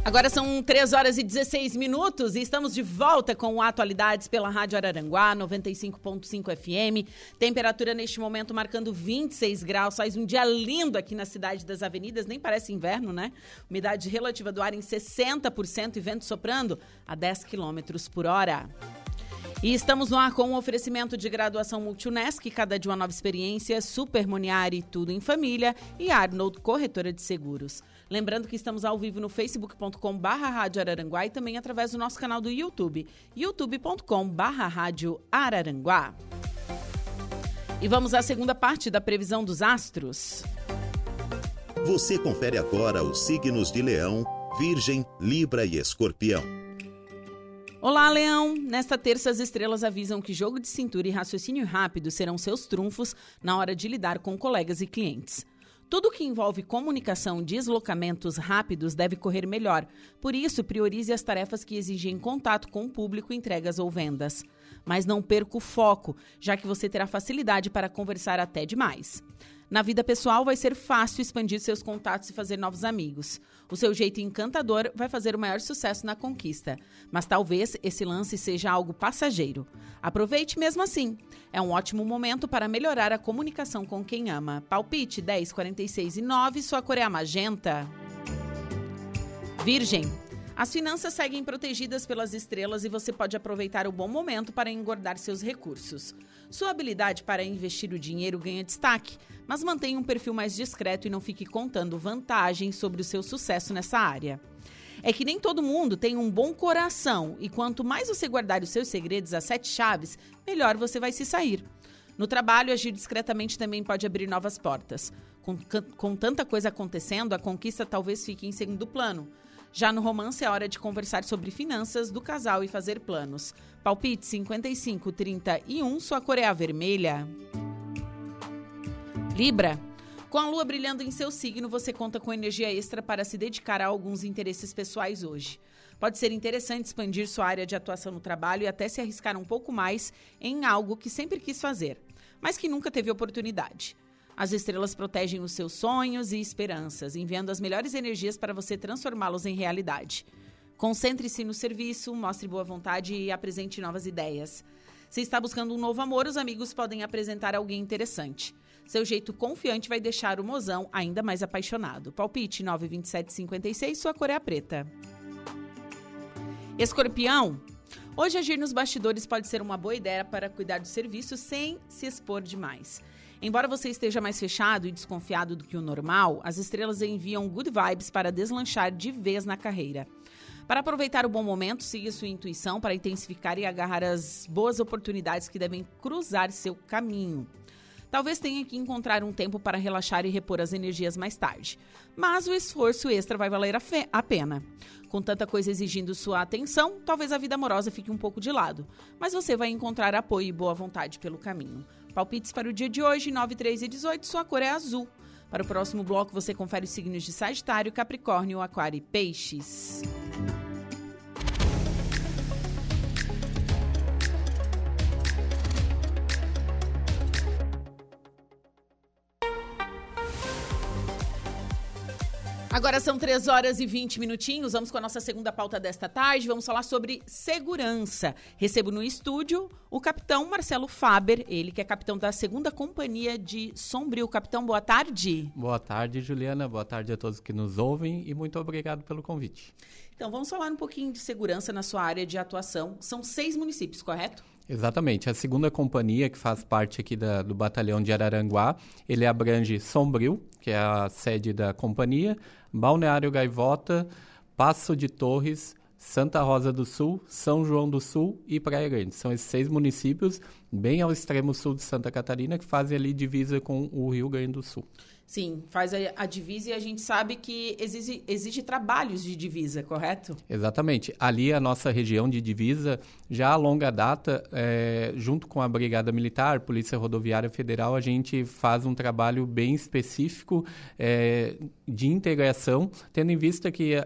Agora são 3 horas e 16 minutos e estamos de volta com Atualidades pela Rádio Araranguá, 95.5 FM. Temperatura neste momento marcando 26 graus. Faz um dia lindo aqui na Cidade das Avenidas, nem parece inverno, né? Umidade relativa do ar em 60% e vento soprando a 10 quilômetros por hora. E estamos no ar com um oferecimento de graduação Multunesc, cada dia uma nova experiência, Super Moniari, tudo em família e Arnold, corretora de seguros. Lembrando que estamos ao vivo no facebook.com barra Rádio Araranguá e também através do nosso canal do YouTube, youtube.com barra Rádio Araranguá. E vamos à segunda parte da previsão dos astros. Você confere agora os signos de Leão, Virgem, Libra e Escorpião. Olá, Leão! Nesta terça, as estrelas avisam que jogo de cintura e raciocínio rápido serão seus trunfos na hora de lidar com colegas e clientes. Tudo que envolve comunicação deslocamentos rápidos deve correr melhor. Por isso, priorize as tarefas que exigem contato com o público, entregas ou vendas. Mas não perca o foco, já que você terá facilidade para conversar até demais. Na vida pessoal, vai ser fácil expandir seus contatos e fazer novos amigos. O seu jeito encantador vai fazer o maior sucesso na conquista. Mas talvez esse lance seja algo passageiro. Aproveite mesmo assim. É um ótimo momento para melhorar a comunicação com quem ama. Palpite 10, 46 e 9, sua cor é a magenta. Virgem. As finanças seguem protegidas pelas estrelas e você pode aproveitar o bom momento para engordar seus recursos. Sua habilidade para investir o dinheiro ganha destaque, mas mantenha um perfil mais discreto e não fique contando vantagens sobre o seu sucesso nessa área. É que nem todo mundo tem um bom coração e quanto mais você guardar os seus segredos às sete chaves, melhor você vai se sair. No trabalho, agir discretamente também pode abrir novas portas. Com, com tanta coisa acontecendo, a conquista talvez fique em segundo plano. Já no romance, é hora de conversar sobre finanças do casal e fazer planos. Palpite 55, 31, sua cor é a vermelha. Libra. Com a lua brilhando em seu signo, você conta com energia extra para se dedicar a alguns interesses pessoais hoje. Pode ser interessante expandir sua área de atuação no trabalho e até se arriscar um pouco mais em algo que sempre quis fazer, mas que nunca teve oportunidade. As estrelas protegem os seus sonhos e esperanças, enviando as melhores energias para você transformá-los em realidade. Concentre-se no serviço, mostre boa vontade e apresente novas ideias. Se está buscando um novo amor, os amigos podem apresentar alguém interessante. Seu jeito confiante vai deixar o mozão ainda mais apaixonado. Palpite 92756, sua cor é a preta. Escorpião. Hoje agir nos bastidores pode ser uma boa ideia para cuidar do serviço sem se expor demais. Embora você esteja mais fechado e desconfiado do que o normal, as estrelas enviam good vibes para deslanchar de vez na carreira. Para aproveitar o bom momento, siga sua intuição para intensificar e agarrar as boas oportunidades que devem cruzar seu caminho. Talvez tenha que encontrar um tempo para relaxar e repor as energias mais tarde. Mas o esforço extra vai valer a, a, pena. Com tanta coisa exigindo sua atenção, talvez a vida amorosa fique um pouco de lado. Mas você vai encontrar apoio e boa vontade pelo caminho. Palpites para o dia de hoje, 9, 3 e 18, sua cor é azul. Para o próximo bloco, você confere os signos de Sagitário, Capricórnio, Aquário e Peixes. Agora são 3 horas e 20 minutinhos. Vamos com a nossa segunda pauta desta tarde. Vamos falar sobre segurança. Recebo no estúdio o capitão Marcelo Faber, ele que é capitão da segunda companhia de Sombrio. Capitão, boa tarde. Boa tarde, Juliana. Boa tarde a todos que nos ouvem e muito obrigado pelo convite. Então, vamos falar um pouquinho de segurança na sua área de atuação. São seis municípios, correto? Exatamente. A segunda companhia, que faz parte aqui da, do batalhão de Araranguá, ele abrange Sombrio, que é a sede da companhia, Balneário Gaivota, Passo de Torres, Santa Rosa do Sul, São João do Sul e Praia Grande. São esses seis municípios, bem ao extremo sul de Santa Catarina, que fazem ali divisa com o Rio Grande do Sul. Sim, faz a, a, divisa e a gente sabe que exige, exige trabalhos de divisa, correto? Exatamente. Ali a nossa região de divisa, já a longa data, é, junto com a Brigada Militar, Polícia Rodoviária Federal, a gente faz um trabalho bem específico é, de integração, tendo em vista que é,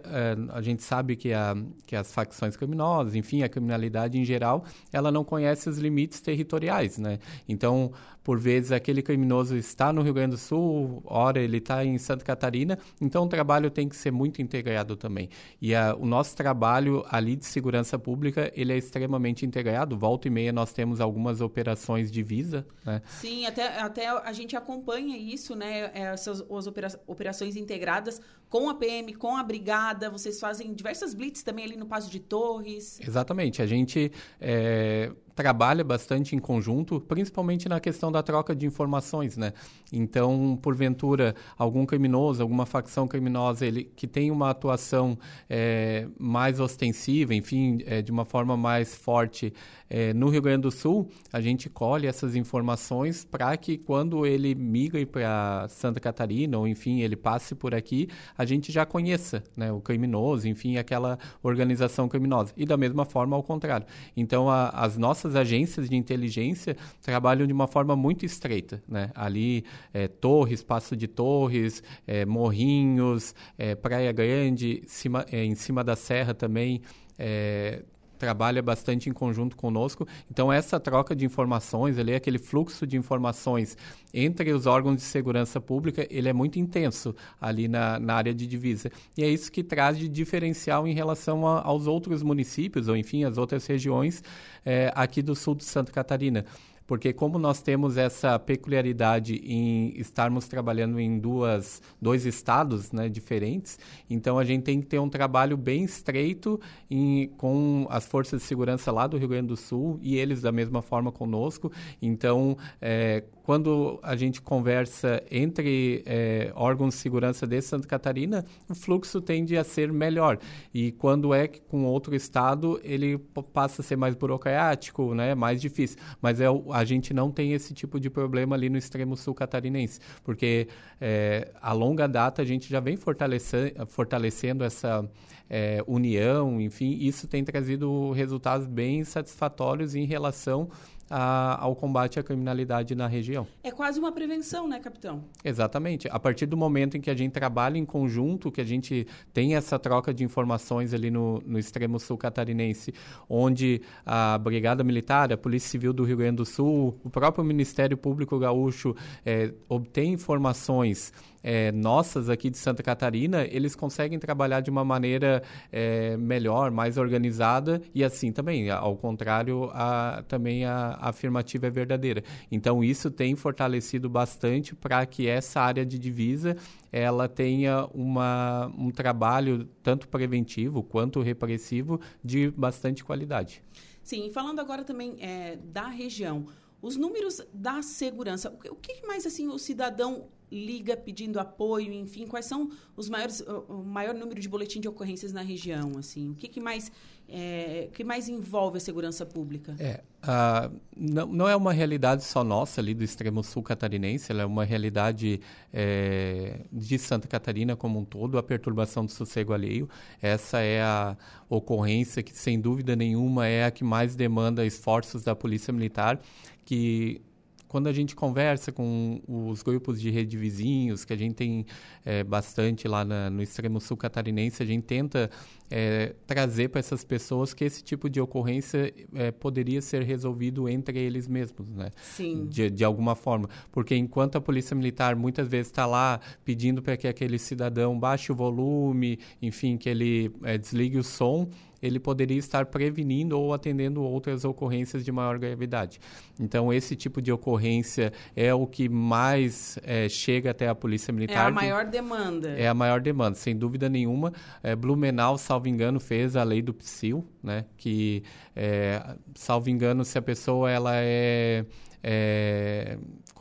a gente sabe que, a, que as facções criminosas, enfim, a criminalidade em geral, ela não conhece os limites territoriais, né? Então, por vezes aquele criminoso está no Rio Grande do Sul, ora ele está em Santa Catarina, então o trabalho tem que ser muito integrado também. E a, o nosso trabalho ali de segurança pública, ele é extremamente integrado, volta e meia nós temos algumas operações de visa, né? Sim, até, até a gente acompanha isso, né, essas as opera, operações integradas com a PM, com a Brigada, vocês fazem diversas blitz também ali no Passo de Torres. Exatamente, a gente é, trabalha bastante em conjunto, principalmente na questão da troca de informações, né? Então, porventura, algum criminoso, alguma facção criminosa, ele que tem uma atuação é, mais ostensiva, enfim, é, de uma forma mais forte é, no Rio Grande do Sul, a gente colhe essas informações para que quando ele migra para Santa Catarina, ou enfim, ele passe por aqui, a gente já conheça né, o criminoso, enfim, aquela organização criminosa. E da mesma forma, ao contrário. Então, a, as nossas agências de inteligência trabalham de uma forma muito estreita. Né? Ali, é, Torres, Passo de Torres, é, Morrinhos, é, Praia Grande, cima, é, em cima da Serra também. É, trabalha bastante em conjunto conosco. Então, essa troca de informações, ali, aquele fluxo de informações entre os órgãos de segurança pública, ele é muito intenso ali na, na área de divisa. E é isso que traz de diferencial em relação a, aos outros municípios, ou enfim, as outras regiões é, aqui do sul de Santa Catarina porque como nós temos essa peculiaridade em estarmos trabalhando em duas, dois estados né, diferentes, então a gente tem que ter um trabalho bem estreito em, com as forças de segurança lá do Rio Grande do Sul e eles da mesma forma conosco. Então, é, quando a gente conversa entre é, órgãos de segurança de Santa Catarina, o fluxo tende a ser melhor. E quando é com outro estado, ele passa a ser mais burocrático, né, mais difícil. Mas é a a gente não tem esse tipo de problema ali no extremo sul catarinense, porque é, a longa data a gente já vem fortalecendo, fortalecendo essa é, união, enfim, isso tem trazido resultados bem satisfatórios em relação a, ao combate à criminalidade na região. É quase uma prevenção, né, capitão? Exatamente. A partir do momento em que a gente trabalha em conjunto, que a gente tem essa troca de informações ali no, no extremo sul catarinense, onde a Brigada Militar, a Polícia Civil do Rio Grande do Sul, o próprio Ministério Público Gaúcho é, obtém informações é, nossas aqui de Santa Catarina, eles conseguem trabalhar de uma maneira é, melhor, mais organizada e assim também, ao contrário, a, também a, a afirmativa é verdadeira. Então isso tem fortalecido bastante para que essa área de divisa ela tenha uma, um trabalho tanto preventivo quanto repressivo de bastante qualidade. Sim, falando agora também é, da região, os números da segurança, o que mais assim o cidadão liga pedindo apoio, enfim, quais são os maiores, o maior número de boletim de ocorrências na região, assim, o que, que mais é, que mais envolve a segurança pública? É, uh, não, não é uma realidade só nossa ali do extremo sul catarinense, ela é uma realidade é, de Santa Catarina como um todo, a perturbação do sossego alheio. Essa é a ocorrência que, sem dúvida nenhuma, é a que mais demanda esforços da Polícia Militar, que quando a gente conversa com os grupos de rede de vizinhos, que a gente tem é, bastante lá na, no extremo sul catarinense, a gente tenta é, trazer para essas pessoas que esse tipo de ocorrência é, poderia ser resolvido entre eles mesmos, né? Sim. De, de alguma forma. Porque enquanto a polícia militar muitas vezes está lá pedindo para que aquele cidadão baixe o volume, enfim, que ele é, desligue o som, ele poderia estar prevenindo ou atendendo outras ocorrências de maior gravidade. Então, esse tipo de ocorrência é o que mais é, chega até a Polícia Militar. É a maior demanda. É a maior demanda, sem dúvida nenhuma. É, Blumenau, salvo engano, fez a lei do PSIL, né? que, é, salvo engano, se a pessoa ela é é,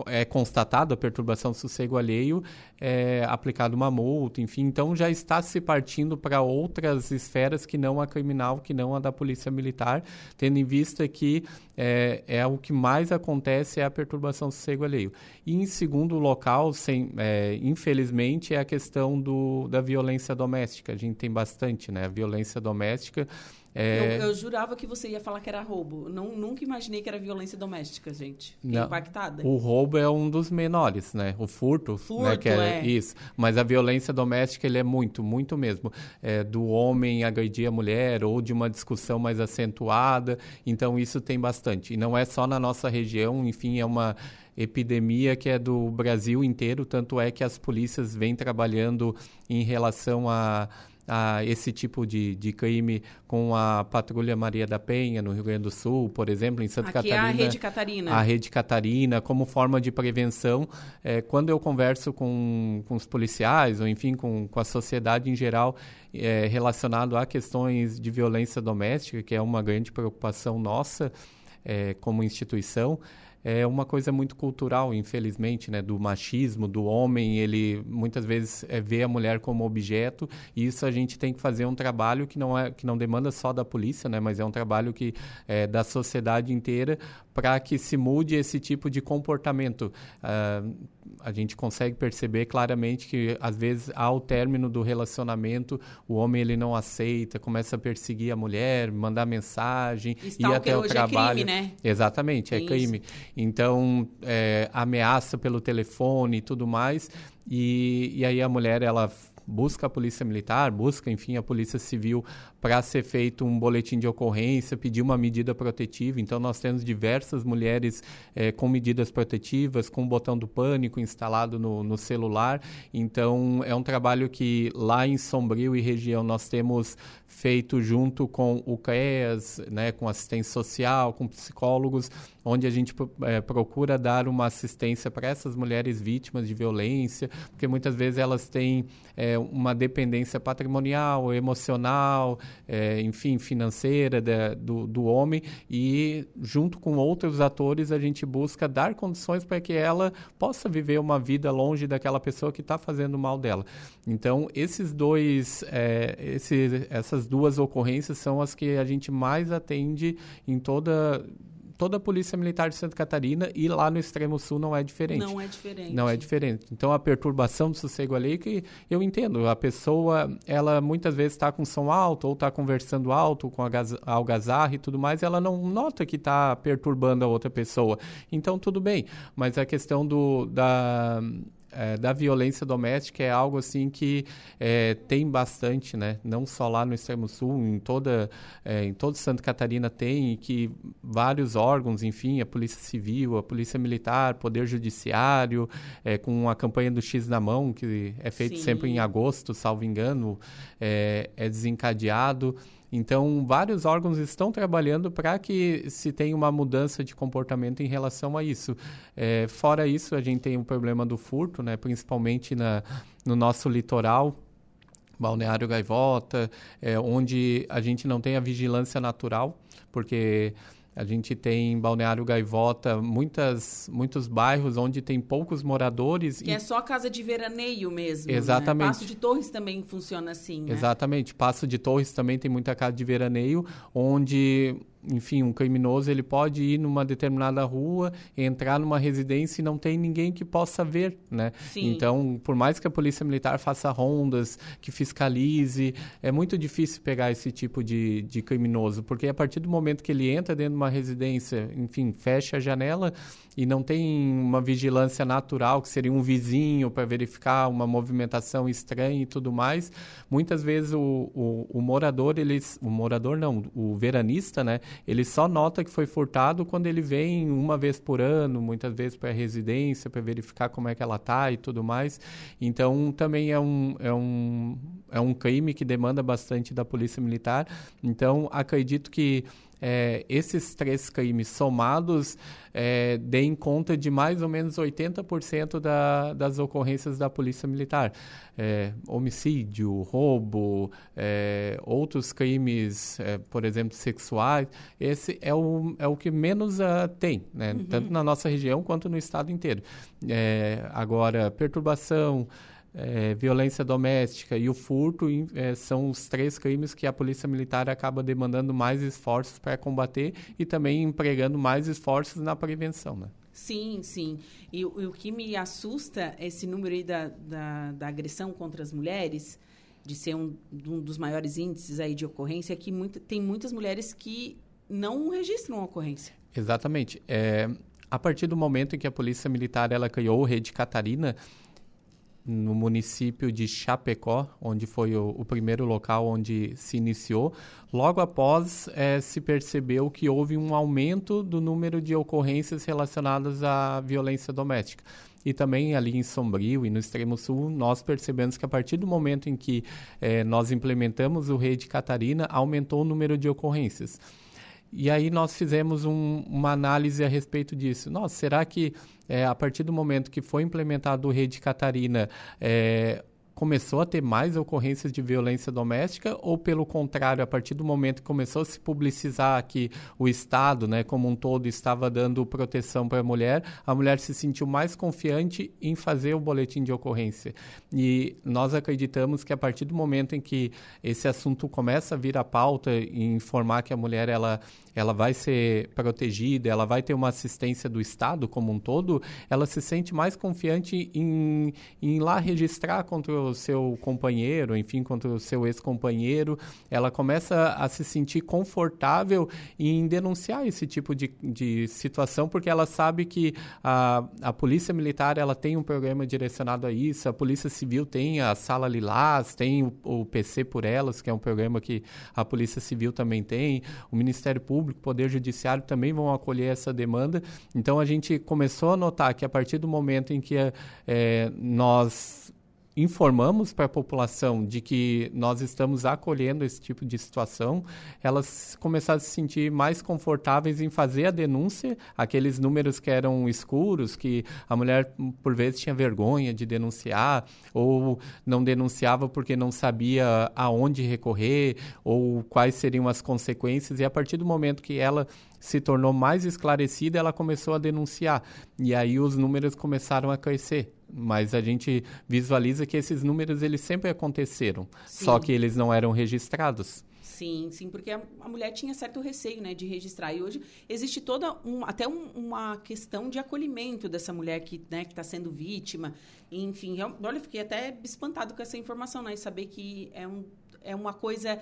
é constatada a perturbação do sossego alheio, é aplicada uma multa, enfim. Então já está se partindo para outras esferas que não a criminal, que não a da polícia militar, tendo em vista que é, é o que mais acontece é a perturbação do sossego alheio. E em segundo local, sem, é, infelizmente, é a questão do, da violência doméstica. A gente tem bastante, né? A violência doméstica é... Eu, eu, jurava que você ia falar que era roubo. Não, nunca imaginei que era violência doméstica, gente. Não, impactada. O roubo é um dos menores, né? O furto, furto né? Que é, é, isso. Mas a violência doméstica ele é muito, muito mesmo. É, do homem agredir a mulher ou de uma discussão mais acentuada. Então isso tem bastante. E não é só na nossa região, enfim, é uma epidemia que é do Brasil inteiro, tanto é que as polícias vêm trabalhando em relação a a esse tipo de, de crime com a Patrulha Maria da Penha, no Rio Grande do Sul, por exemplo, em Santa Aqui Catarina. É a Rede Catarina. A Rede Catarina, como forma de prevenção. É, quando eu converso com, com os policiais, ou enfim, com, com a sociedade em geral, é, relacionado a questões de violência doméstica, que é uma grande preocupação nossa é, como instituição, é uma coisa muito cultural, infelizmente, né, do machismo, do homem, ele muitas vezes é, vê a mulher como objeto, e isso a gente tem que fazer um trabalho que não é que não demanda só da polícia, né, mas é um trabalho que é da sociedade inteira para que se mude esse tipo de comportamento. Uh, a gente consegue perceber claramente que às vezes ao término do relacionamento o homem ele não aceita, começa a perseguir a mulher, mandar mensagem, ir até o trabalho. É crime, né? Exatamente, é Tem é crime. Isso. Então é, ameaça pelo telefone e tudo mais. E, e aí a mulher ela busca a polícia militar, busca, enfim, a polícia civil para ser feito um boletim de ocorrência, pedir uma medida protetiva. Então, nós temos diversas mulheres é, com medidas protetivas, com o botão do pânico instalado no, no celular. Então, é um trabalho que lá em Sombrio e região nós temos feito junto com o CREAS, né, com assistência social, com psicólogos, onde a gente é, procura dar uma assistência para essas mulheres vítimas de violência, porque muitas vezes elas têm é, uma dependência patrimonial, emocional, é, enfim, financeira do, do homem, e junto com outros atores a gente busca dar condições para que ela possa viver uma vida longe daquela pessoa que está fazendo mal dela. Então, esses dois, é, esses, essas duas ocorrências são as que a gente mais atende em toda toda a Polícia Militar de Santa Catarina e lá no extremo sul não é diferente. Não é diferente. Não é diferente. Então, a perturbação do sossego ali, que eu entendo, a pessoa, ela muitas vezes está com som alto ou está conversando alto com a algazarra e tudo mais, ela não nota que está perturbando a outra pessoa. Então, tudo bem. Mas a questão do, da é, da violência doméstica é algo assim que é, tem bastante, né? Não só lá no extremo sul, em toda é, em toda Santa Catarina tem e que vários órgãos, enfim, a Polícia Civil, a Polícia Militar, Poder Judiciário, é, com a campanha do X na mão que é feito Sim. sempre em agosto, salvo engano, é, é desencadeado. Então, vários órgãos estão trabalhando para que se tenha uma mudança de comportamento em relação a isso. É, fora isso, a gente tem o problema do furto, né, principalmente na, no nosso litoral, Balneário Gaivota, é, onde a gente não tem a vigilância natural, porque a gente tem em Balneário Gaivota muitas, muitos bairros onde tem poucos moradores. Que e... é só casa de veraneio mesmo. Né? Exatamente. Né? Passo de Torres também funciona assim. Né? Exatamente. Passo de Torres também tem muita casa de veraneio, onde enfim, um criminoso ele pode ir numa determinada rua, entrar numa residência e não tem ninguém que possa ver, né? Sim. Então, por mais que a polícia militar faça rondas, que fiscalize, é muito difícil pegar esse tipo de, de criminoso, porque a partir do momento que ele entra dentro de uma residência, enfim, fecha a janela e não tem uma vigilância natural, que seria um vizinho para verificar uma movimentação estranha e tudo mais, muitas vezes o, o, o morador, eles, o morador não, o veranista, né? Ele só nota que foi furtado quando ele vem uma vez por ano, muitas vezes para a residência, para verificar como é que ela está e tudo mais. Então, também é um, é, um, é um crime que demanda bastante da Polícia Militar. Então, acredito que é, esses três crimes somados é, deem conta de mais ou menos 80% da, das ocorrências da Polícia Militar. É, homicídio, roubo, é, outros crimes, é, por exemplo, sexuais, esse é o, é o que menos uh, tem, né? uhum. tanto na nossa região quanto no estado inteiro. É, agora, perturbação, é, violência doméstica e o furto é, são os três crimes que a Polícia Militar acaba demandando mais esforços para combater e também empregando mais esforços na prevenção. Né? Sim, sim. E, e, o que me assusta é esse número aí da, da, da agressão contra as mulheres, de ser um, um, dos maiores índices aí de ocorrência, é que muito, tem muitas mulheres que não registram ocorrência. Exatamente. É, a partir do momento em que a Polícia Militar ela criou o Rede Catarina, no município de Chapecó, onde foi o, o primeiro local onde se iniciou. Logo após, é, se percebeu que houve um aumento do número de ocorrências relacionadas à violência doméstica. E também ali em Sombrio e no extremo sul, nós percebemos que a partir do momento em que é, nós implementamos o Rede Catarina, aumentou o número de ocorrências. E aí nós fizemos um, uma análise a respeito disso. Nossa, será que é, a partir do momento que foi implementado o Rede Catarina, é, começou a ter mais ocorrências de violência doméstica ou, pelo contrário, a partir do momento que começou a se publicizar que o Estado, né, como um todo, estava dando proteção para a mulher, a mulher se sentiu mais confiante em fazer o boletim de ocorrência. E nós acreditamos que a partir do momento em que esse assunto começa a vir à pauta e informar que a mulher ela ela vai ser protegida, ela vai ter uma assistência do Estado como um todo, ela se sente mais confiante em, em ir lá registrar contra o seu companheiro, enfim, contra o seu ex-companheiro, ela começa a se sentir confortável em denunciar esse tipo de, de situação, porque ela sabe que a, a Polícia Militar ela tem um programa direcionado a isso, a Polícia Civil tem a Sala Lilás, tem o, o PC por Elas, que é um programa que a Polícia Civil também tem, o Ministério Público Público, Poder Judiciário também vão acolher essa demanda. Então a gente começou a notar que a partir do momento em que é, nós informamos para a população de que nós estamos acolhendo esse tipo de situação, elas começaram a se sentir mais confortáveis em fazer a denúncia, aqueles números que eram escuros, que a mulher por vezes tinha vergonha de denunciar ou não denunciava porque não sabia aonde recorrer ou quais seriam as consequências e a partir do momento que ela se tornou mais esclarecida, ela começou a denunciar. E aí os números começaram a crescer. Mas a gente visualiza que esses números eles sempre aconteceram, Sim. só que eles não eram registrados. Sim, sim, porque a, a, mulher tinha certo receio, né, de registrar. E hoje existe toda um, até um, uma questão de acolhimento dessa mulher que, né, que está sendo vítima. Enfim, eu, olha, fiquei até espantado com essa informação, né, e saber que é, um, é uma coisa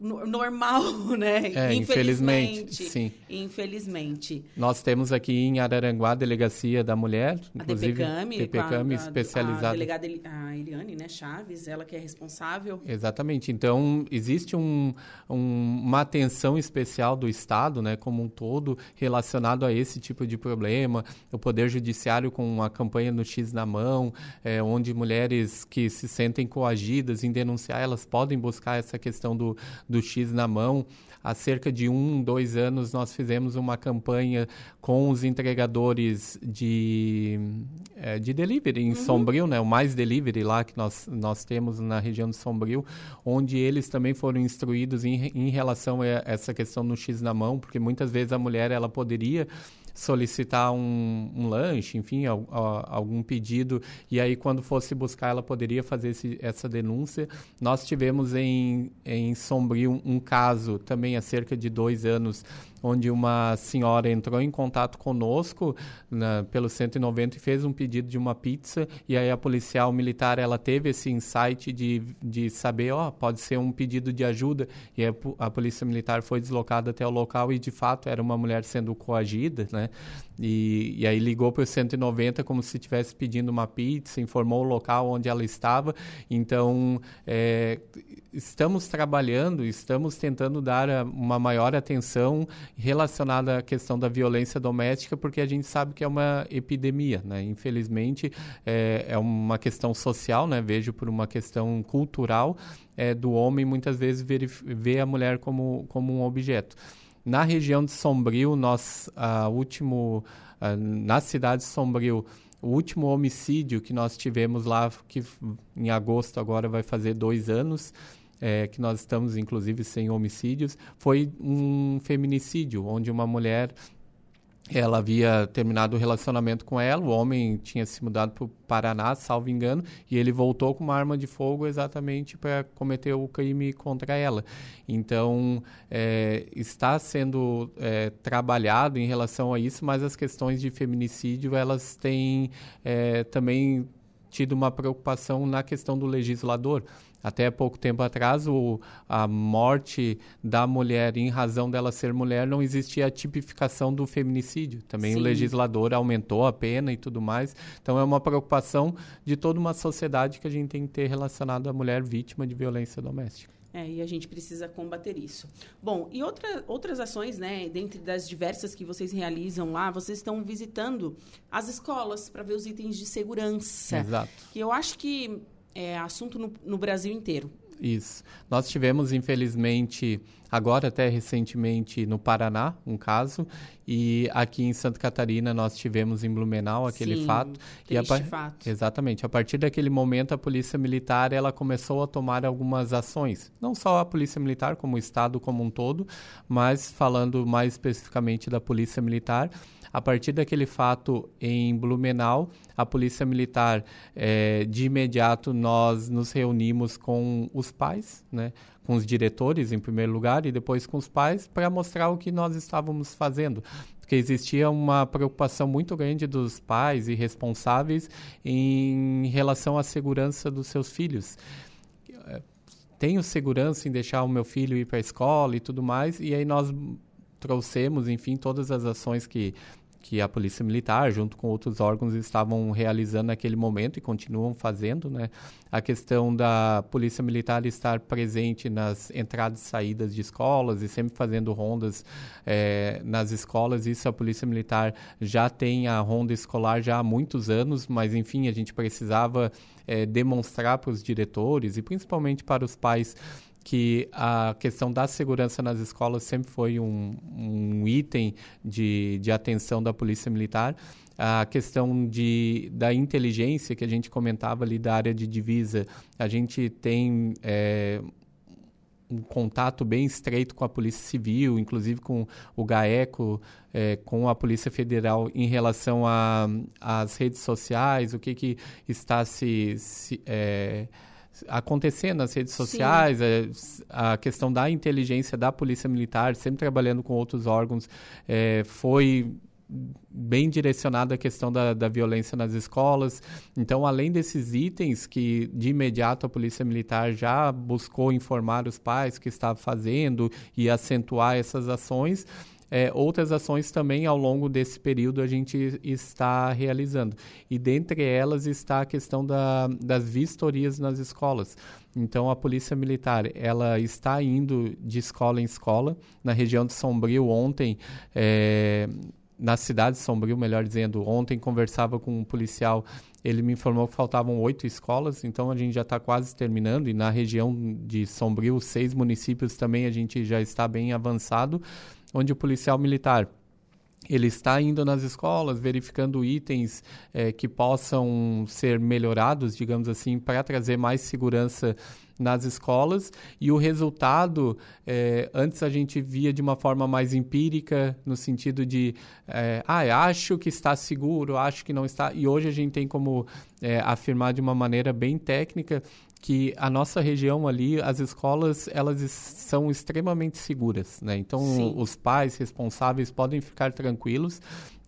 normal, né? É, infelizmente, sim. Infelizmente. Nós temos aqui em Araranguá a Delegacia da Mulher, inclusive a DPCAM, DPCAM a, especializada. A delegada a Eliane, né, Chaves, ela que é responsável. Exatamente. Então, existe um, um, uma atenção especial do Estado, né, como um todo, relacionado a esse tipo de problema. O Poder Judiciário com uma campanha no X na mão, é, onde mulheres que se sentem coagidas em denunciar, elas podem buscar essa questão do do X na mão. Há cerca de um, dois anos, nós fizemos uma campanha com os entregadores de, é, de delivery em uhum. Sombrio, né? o Mais Delivery lá que nós, nós temos na região de Sombrio, onde eles também foram instruídos em, em relação a essa questão no X na mão, porque muitas vezes a mulher ela poderia solicitar um, um lanche, enfim, a, a, algum pedido, e aí quando fosse buscar ela poderia fazer esse, essa denúncia. Nós tivemos em, em Sombrio um, um caso também há cerca de dois anos onde uma senhora entrou em contato conosco na, pelo 190 e fez um pedido de uma pizza e aí a policial militar ela teve esse insight de, de saber, ó, oh, pode ser um pedido de ajuda e a, a polícia militar foi deslocada até o local e de fato era uma mulher sendo coagida, né? E, e aí ligou para o 190 como se estivesse pedindo uma pizza, informou o local onde ela estava. Então, é, estamos trabalhando, estamos tentando dar uma maior atenção relacionada à questão da violência doméstica, porque a gente sabe que é uma epidemia, né? Infelizmente, é, é uma questão social, né? Vejo por uma questão cultural é, do homem muitas vezes ver, ver a mulher como, como um objeto. Na região de Sombrio, nós, a último, a, na cidade de Sombrio, o último homicídio que nós tivemos lá, que em agosto agora vai fazer dois anos, é, que nós estamos inclusive sem homicídios, foi um feminicídio, onde uma mulher ela havia terminado o relacionamento com ela, o homem tinha se mudado para o Paraná, salvo engano, e ele voltou com uma arma de fogo exatamente para cometer o crime contra ela. Então, é, está sendo é, trabalhado em relação a isso, mas as questões de feminicídio, elas têm é, também tido uma preocupação na questão do legislador. Até pouco tempo atrás, o, a morte da mulher em razão dela ser mulher não existia a tipificação do feminicídio. Também Sim. o legislador aumentou a pena e tudo mais. Então é uma preocupação de toda uma sociedade que a gente tem que ter relacionado à mulher vítima de violência doméstica. É, e a gente precisa combater isso. Bom, e outra, outras ações, né, dentre das diversas que vocês realizam lá, vocês estão visitando as escolas para ver os itens de segurança. Exato. Que eu acho que é assunto no, no Brasil inteiro. Isso. Nós tivemos, infelizmente, agora até recentemente no Paraná, um caso, e aqui em Santa Catarina nós tivemos em Blumenau aquele Sim, fato. E a fato. Exatamente. A partir daquele momento a Polícia Militar ela começou a tomar algumas ações, não só a Polícia Militar, como o Estado como um todo, mas falando mais especificamente da Polícia Militar, a partir daquele fato em Blumenau, a Polícia Militar, é, de imediato, nós nos reunimos com os pais, né? Com os diretores, em primeiro lugar, e depois com os pais, para mostrar o que nós estávamos fazendo porque existia uma preocupação muito grande dos pais e responsáveis em relação à segurança dos seus filhos. Tenho segurança em deixar o meu filho ir para a escola e tudo mais, e aí nós trouxemos, enfim, todas as ações que que a Polícia Militar, junto com outros órgãos, estavam realizando naquele momento e continuam fazendo, né? A questão da Polícia Militar estar presente nas entradas e saídas de escolas e sempre fazendo rondas é, nas escolas, isso a Polícia Militar já tem a ronda escolar já há muitos anos, mas enfim, a gente precisava é, demonstrar para os diretores e principalmente para os pais que a questão da segurança nas escolas sempre foi um, um item de, de atenção da Polícia Militar. A questão de, da inteligência que a gente comentava ali da área de divisa, a gente tem é, um contato bem estreito com a Polícia Civil, inclusive com o GAECO, é, com a Polícia Federal em relação às redes sociais, o que, que está se, se é, acontecer nas redes sociais, é, a questão da inteligência da polícia militar, sempre trabalhando com outros órgãos, é, foi bem direcionada a questão da, da violência nas escolas. Então, além desses itens que de imediato a Polícia Militar já buscou informar os pais que estava fazendo e acentuar essas ações, é, outras ações também ao longo desse período a gente está realizando. E dentre elas está a questão da, das vistorias nas escolas. Então a Polícia Militar ela está indo de escola em escola. Na região de Sombrio ontem é, na cidade de Sombrio, melhor dizendo, ontem conversava com um policial, ele me informou que faltavam oito escolas, então a gente já está quase terminando, e na região de Sombrio, seis municípios também a gente já está bem avançado, onde o policial militar ele está indo nas escolas, verificando itens é, que possam ser melhorados, digamos assim, para trazer mais segurança nas escolas. E o resultado é, antes a gente via de uma forma mais empírica no sentido de é, ah acho que está seguro acho que não está. E hoje a gente tem como afirmar de uma maneira bem técnica que a nossa região ali, as escolas, elas são extremamente seguras, né? Então, Sim. os pais responsáveis podem ficar tranquilos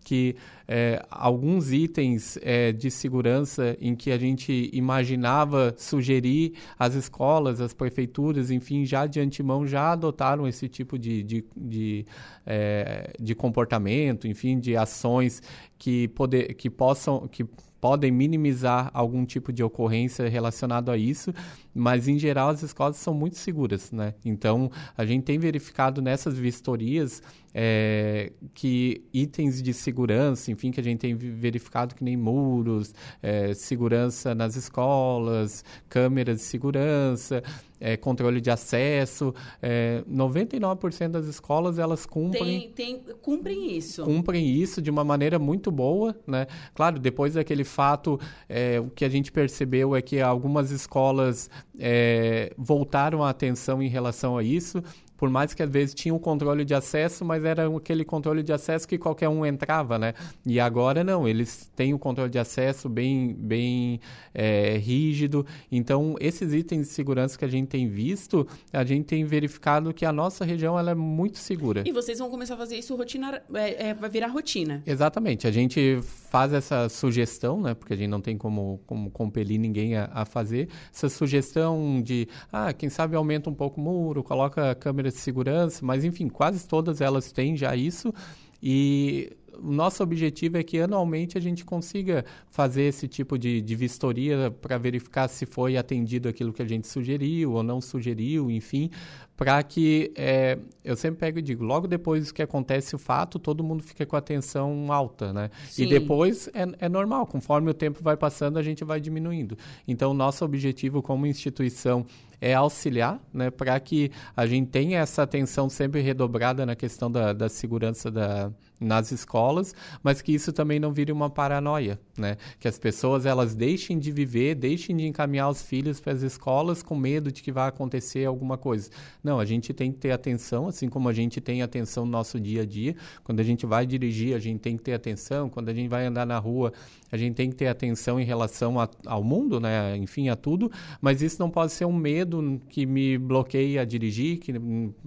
que é, alguns itens é, de segurança em que a gente imaginava sugerir as escolas, as prefeituras, enfim, já de antemão já adotaram esse tipo de, de, de, é, de comportamento, enfim, de ações que, poder, que possam que podem minimizar algum tipo de ocorrência relacionado a isso, mas em geral as escolas são muito seguras, né? Então a gente tem verificado nessas vistorias é, que itens de segurança, enfim, que a gente tem verificado que nem muros, é, segurança nas escolas, câmeras de segurança, é, controle de acesso, é, 99% das escolas elas cumprem, tem, tem, cumprem isso, cumprem isso de uma maneira muito boa, né? Claro, depois daquele fato, é, o que a gente percebeu é que algumas escolas é, voltaram a atenção em relação a isso por mais que às vezes tinha um controle de acesso, mas era aquele controle de acesso que qualquer um entrava, né? E agora não, eles têm o um controle de acesso bem, bem é, rígido. Então, esses itens de segurança que a gente tem visto, a gente tem verificado que a nossa região ela é muito segura. E vocês vão começar a fazer isso rotina, é, é, vai virar rotina. Exatamente. A gente faz essa sugestão, né? Porque a gente não tem como, como compelir ninguém a, a fazer. Essa sugestão de, ah, quem sabe aumenta um pouco o muro, coloca câmera câmeras de segurança, mas enfim, quase todas elas têm já isso. E o nosso objetivo é que anualmente a gente consiga fazer esse tipo de, de vistoria para verificar se foi atendido aquilo que a gente sugeriu ou não sugeriu, enfim, para que é, eu sempre pego e digo, logo depois que acontece o fato, todo mundo fica com a atenção alta, né? Sim. E depois é, é normal, conforme o tempo vai passando, a gente vai diminuindo. Então, nosso objetivo como instituição é auxiliar, né, para que a gente tenha essa atenção sempre redobrada na questão da, da segurança da, nas escolas, mas que isso também não vire uma paranoia, né? Que as pessoas elas deixem de viver, deixem de encaminhar os filhos para as escolas com medo de que vai acontecer alguma coisa. Não, a gente tem que ter atenção, assim como a gente tem atenção no nosso dia a dia. Quando a gente vai dirigir, a gente tem que ter atenção. Quando a gente vai andar na rua, a gente tem que ter atenção em relação a, ao mundo, né? Enfim, a tudo. Mas isso não pode ser um medo que me bloqueie a dirigir, que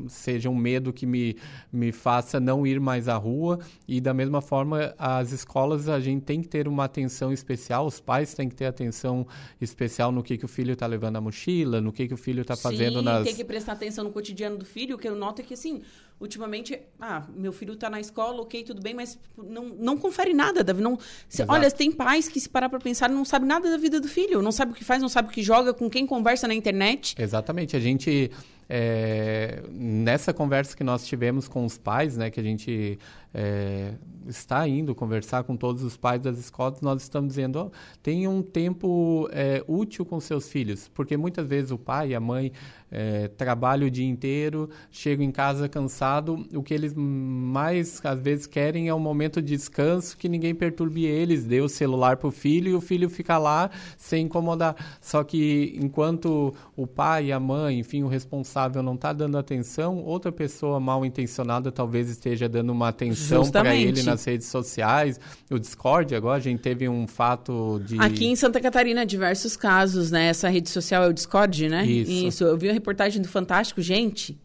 seja um medo que me, me faça não ir mais à rua e da mesma forma, as escolas a gente tem que ter uma atenção especial, os pais têm que ter atenção especial no que, que o filho está levando na mochila, no que, que o filho está fazendo nas... tem que prestar atenção no cotidiano do filho, o que eu noto é que, assim, ultimamente, ah, meu filho está na escola, ok, tudo bem, mas não, não confere nada, Davi. Não, se, olha, tem pais que, se parar para pensar, não sabe nada da vida do filho, não sabe o que faz, não sabe o que joga, com quem conversa na internet. Exatamente, a gente... É, nessa conversa que nós tivemos com os pais, né, que a gente é, está indo conversar com todos os pais das escolas, nós estamos dizendo, oh, tenha um tempo é, útil com seus filhos, porque muitas vezes o pai e a mãe é, trabalham o dia inteiro, chegam em casa cansado, o que eles mais às vezes querem é um momento de descanso, que ninguém perturbe eles, dê o celular para o filho e o filho fica lá sem incomodar. Só que enquanto o pai a mãe, enfim, o responsável não está dando atenção, outra pessoa mal intencionada talvez esteja dando uma atenção para ele nas redes sociais. O Discord, agora a gente teve um fato de. Aqui em Santa Catarina, diversos casos, né? Essa rede social é o Discord, né? Isso. Isso. Eu vi reportagem do Fantástico, gente.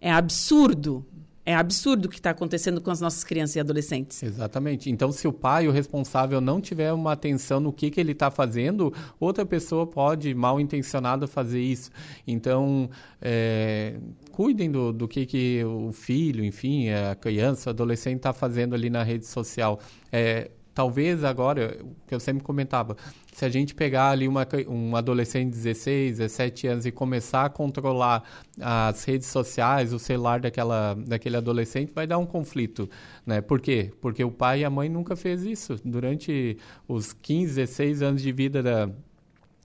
É absurdo é absurdo o que está acontecendo com as nossas crianças e adolescentes. Exatamente. Então, se o pai, o responsável, não tiver uma atenção no que, que ele está fazendo, outra pessoa pode, mal intencionada, fazer isso. Então, é, cuidem do, do que, que o filho, enfim, a criança, o adolescente está fazendo ali na rede social. É, talvez agora, que eu sempre comentava, se a gente pegar ali uma, um adolescente de 16, 17 anos e começar a controlar as redes sociais, o celular daquela, daquele adolescente, vai dar um conflito, né? Por quê? Porque o pai e a mãe nunca fez isso. Durante os 15, 16 anos de vida da,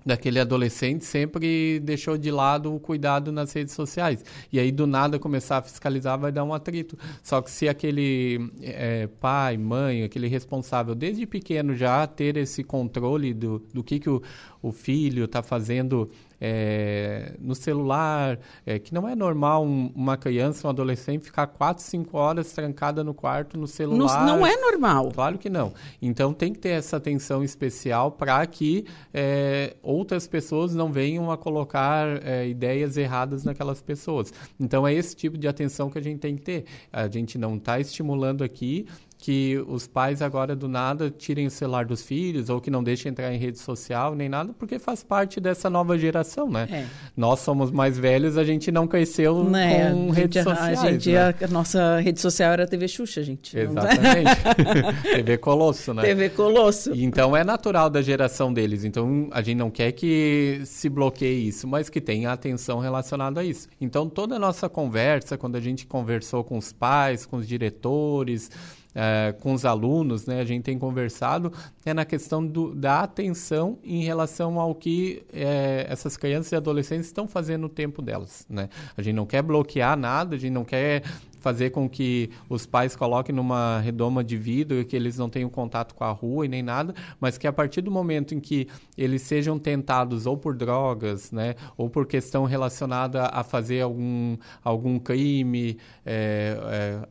daquele adolescente sempre deixou de lado o cuidado nas redes sociais. E aí, do nada, começar a fiscalizar vai dar um atrito. Só que se aquele é, pai, mãe, aquele responsável, desde pequeno já ter esse controle do, do que, que o, o filho está fazendo é, no celular, é, que não é normal um, uma criança, um adolescente ficar 4, 5 horas trancada no quarto no celular. Não, não é normal. Claro que não. Então tem que ter essa atenção especial para que é, outras pessoas não venham a colocar é, ideias erradas naquelas pessoas. Então é esse tipo de atenção que a gente tem que ter. A gente não está estimulando aqui que os pais agora do nada tirem o celular dos filhos ou que não deixem entrar em rede social nem nada, porque faz parte dessa nova geração, né? É. Nós somos mais velhos, a gente não cresceu né? com redes sociais. A, gente, né? a, nossa rede social era TV Xuxa, gente. Exatamente. TV Colosso, né? TV Colosso. Então é natural da geração deles. Então a gente não quer que se bloqueie isso, mas que tenha atenção relacionada a isso. Então toda a nossa conversa, quando a gente conversou com os pais, com os diretores, é, com os alunos, né, a gente tem conversado, é na questão do, da atenção em relação ao que é, essas crianças e adolescentes estão fazendo no tempo delas. Né? A gente não quer bloquear nada, a gente não quer fazer com que os pais coloquem numa redoma de vidro e que eles não tenham contato com a rua e nem nada, mas que a partir do momento em que eles sejam tentados ou por drogas, né, ou por questão relacionada a fazer algum, algum crime, é,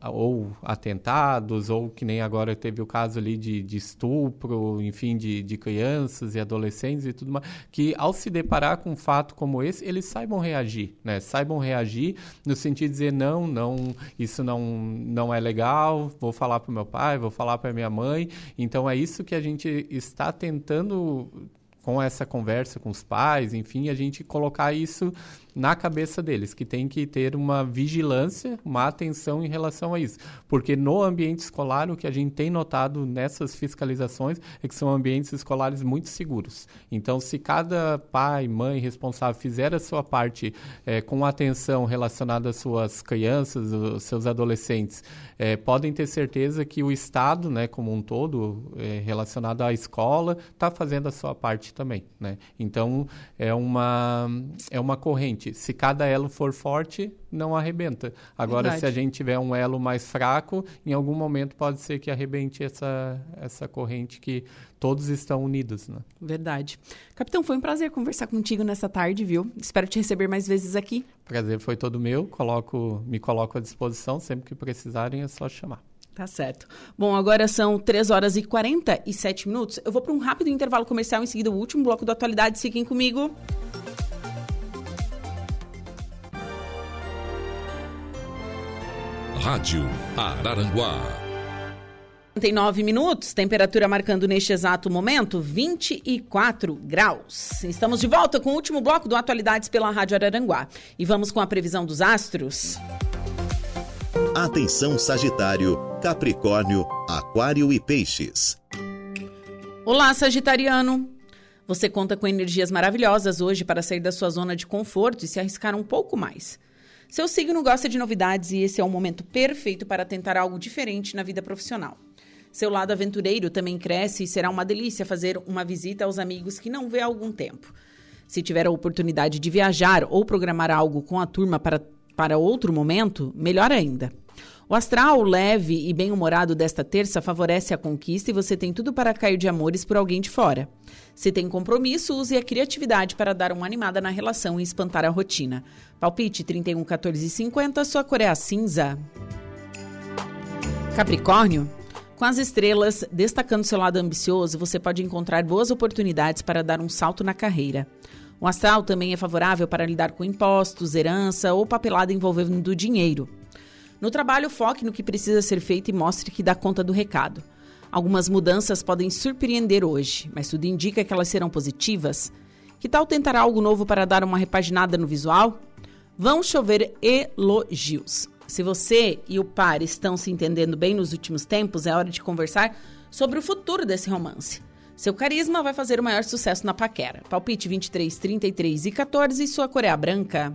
é, ou atentados, ou que nem agora teve o caso ali de, de estupro, enfim, de, de crianças e adolescentes e tudo mais, que ao se deparar com um fato como esse, eles saibam reagir, né, saibam reagir no sentido de dizer não, não, isso não, não é legal, vou falar para o meu pai, vou falar para minha mãe. Então é isso que a gente está tentando com essa conversa com os pais, enfim, a gente colocar isso na cabeça deles, que tem que ter uma vigilância, uma atenção em relação a isso. Porque no ambiente escolar, o que a gente tem notado nessas fiscalizações é que são ambientes escolares muito seguros. Então, se cada pai, mãe responsável fizer a sua parte é, com atenção relacionada às suas crianças, os seus adolescentes, é, podem ter certeza que o Estado, né, como um todo, é, relacionado à escola, está fazendo a sua parte também. Né? Então, é uma, é uma corrente se cada elo for forte, não arrebenta. Agora, Verdade. se a gente tiver um elo mais fraco, em algum momento pode ser que arrebente essa, essa corrente que todos estão unidos. Né? Verdade. Capitão, foi um prazer conversar contigo nessa tarde, viu? Espero te receber mais vezes aqui. Prazer foi todo meu. Coloco, me coloco à disposição. Sempre que precisarem, é só chamar. Tá certo. Bom, agora são 3 horas e 47 minutos. Eu vou para um rápido intervalo comercial, em seguida o último bloco da atualidade. Fiquem comigo. Rádio Araranguá. 39 minutos, temperatura marcando neste exato momento 24 graus. Estamos de volta com o último bloco do Atualidades pela Rádio Araranguá. E vamos com a previsão dos astros. Atenção Sagitário, Capricórnio, Aquário e Peixes. Olá, Sagitariano. Você conta com energias maravilhosas hoje para sair da sua zona de conforto e se arriscar um pouco mais. Seu signo gosta de novidades e esse é o momento perfeito para tentar algo diferente na vida profissional. Seu lado aventureiro também cresce e será uma delícia fazer uma visita aos amigos que não vê há algum tempo. Se tiver a oportunidade de viajar ou programar algo com a turma para, para outro momento, melhor ainda. O astral leve e bem-humorado desta terça favorece a conquista e você tem tudo para cair de amores por alguém de fora. Se tem compromisso, use a criatividade para dar uma animada na relação e espantar a rotina. Palpite 31 14 50, sua cor é a cinza. Capricórnio, com as estrelas destacando seu lado ambicioso, você pode encontrar boas oportunidades para dar um salto na carreira. O astral também é favorável para lidar com impostos, herança ou papelada envolvendo dinheiro. No trabalho, foque no que precisa ser feito e mostre que dá conta do recado. Algumas mudanças podem surpreender hoje, mas tudo indica que elas serão positivas. Que tal tentar algo novo para dar uma repaginada no visual? Vão chover elogios. Se você e o par estão se entendendo bem nos últimos tempos, é hora de conversar sobre o futuro desse romance. Seu carisma vai fazer o maior sucesso na paquera. Palpite 23, 33 e 14 e sua cor é branca.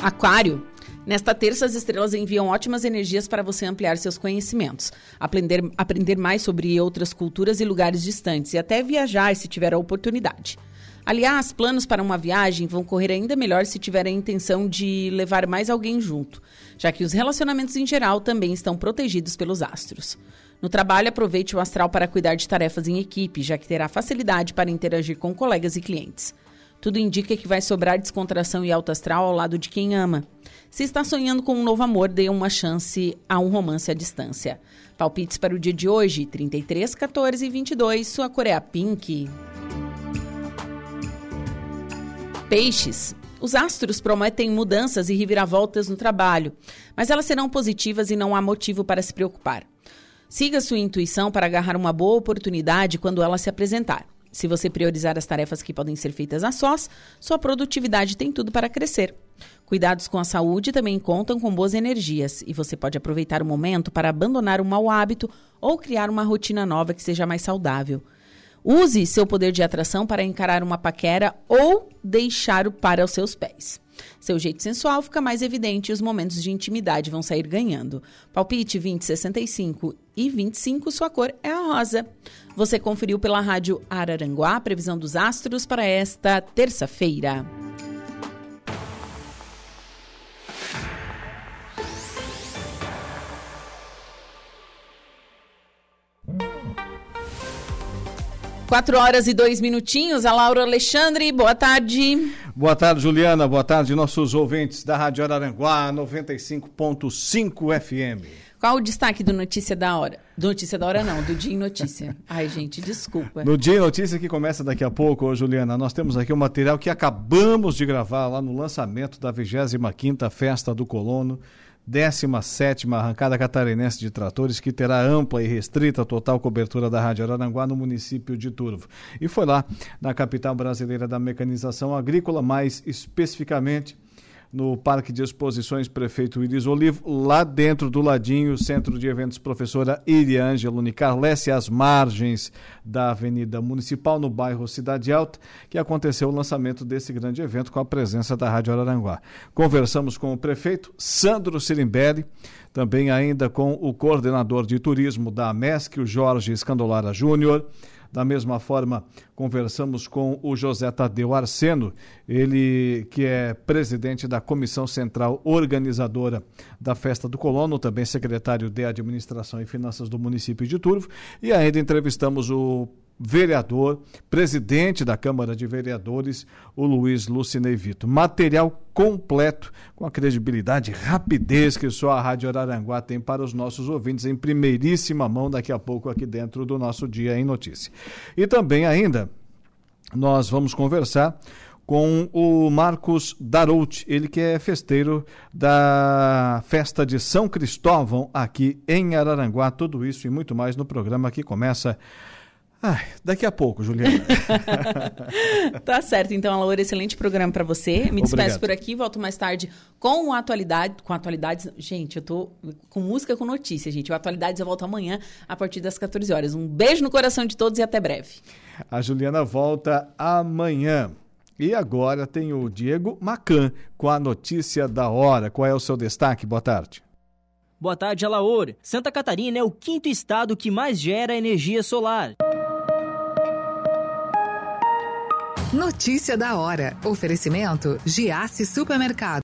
Aquário. Nesta terça, as estrelas enviam ótimas energias para você ampliar seus conhecimentos, aprender, aprender mais sobre outras culturas e lugares distantes e até viajar se tiver a oportunidade. Aliás, planos para uma viagem vão correr ainda melhor se tiver a intenção de levar mais alguém junto, já que os relacionamentos em geral também estão protegidos pelos astros. No trabalho, aproveite o astral para cuidar de tarefas em equipe, já que terá facilidade para interagir com colegas e clientes. Tudo indica que vai sobrar descontração e alto astral ao lado de quem ama. Se está sonhando com um novo amor, dê uma chance a um romance à distância. Palpites para o dia de hoje: 33, 14 e 22. Sua cor é pink. Peixes. Os astros prometem mudanças e reviravoltas no trabalho, mas elas serão positivas e não há motivo para se preocupar. Siga sua intuição para agarrar uma boa oportunidade quando ela se apresentar. Se você priorizar as tarefas que podem ser feitas a sós, sua produtividade tem tudo para crescer. Cuidados com a saúde também contam com boas energias e você pode aproveitar o momento para abandonar um mau hábito ou criar uma rotina nova que seja mais saudável. Use seu poder de atração para encarar uma paquera ou deixar o par aos seus pés. Seu jeito sensual fica mais evidente e os momentos de intimidade vão sair ganhando. Palpite 20, 65 e 25, sua cor é a rosa. Você conferiu pela rádio Araranguá a previsão dos astros para esta terça-feira. Quatro horas e dois minutinhos. A Laura Alexandre, boa tarde. Boa tarde, Juliana. Boa tarde, nossos ouvintes da Rádio Araranguá 95.5 FM. Qual o destaque do Notícia da Hora? Do Notícia da Hora não, do Dia em Notícia. Ai, gente, desculpa. No Dia em Notícia que começa daqui a pouco, ô, Juliana, nós temos aqui um material que acabamos de gravar lá no lançamento da 25ª Festa do Colono. 17 Arrancada Catarinense de Tratores, que terá ampla e restrita total cobertura da Rádio Araranguá no município de Turvo. E foi lá, na capital brasileira da mecanização agrícola, mais especificamente no Parque de Exposições Prefeito Iris Olivo, lá dentro do ladinho, Centro de Eventos Professora Iriângela Unicarlesse, às margens da Avenida Municipal, no bairro Cidade Alta, que aconteceu o lançamento desse grande evento com a presença da Rádio Araranguá. Conversamos com o prefeito Sandro Sirimbelli, também ainda com o coordenador de turismo da MESC, o Jorge Escandolara Júnior, da mesma forma, conversamos com o José Tadeu Arseno, ele que é presidente da Comissão Central Organizadora da Festa do Colono, também secretário de Administração e Finanças do município de Turvo, e ainda entrevistamos o vereador, presidente da Câmara de Vereadores, o Luiz Lucinei Vito. Material completo, com a credibilidade e rapidez que só a Rádio Araranguá tem para os nossos ouvintes, em primeiríssima mão, daqui a pouco, aqui dentro do nosso Dia em Notícia. E também ainda, nós vamos conversar com o Marcos Darout, ele que é festeiro da festa de São Cristóvão aqui em Araranguá. Tudo isso e muito mais no programa que começa Ai, daqui a pouco, Juliana. tá certo, então, Laura, excelente programa para você. Me despeço por aqui, volto mais tarde com atualidade, com atualidades. Gente, eu tô com música com notícia, gente. O Atualidades eu volto amanhã a partir das 14 horas. Um beijo no coração de todos e até breve. A Juliana volta amanhã. E agora tem o Diego Macan com a notícia da hora. Qual é o seu destaque? Boa tarde. Boa tarde, Alaor. Santa Catarina é o quinto estado que mais gera energia solar. Notícia da hora. Oferecimento Giasse Supermercado.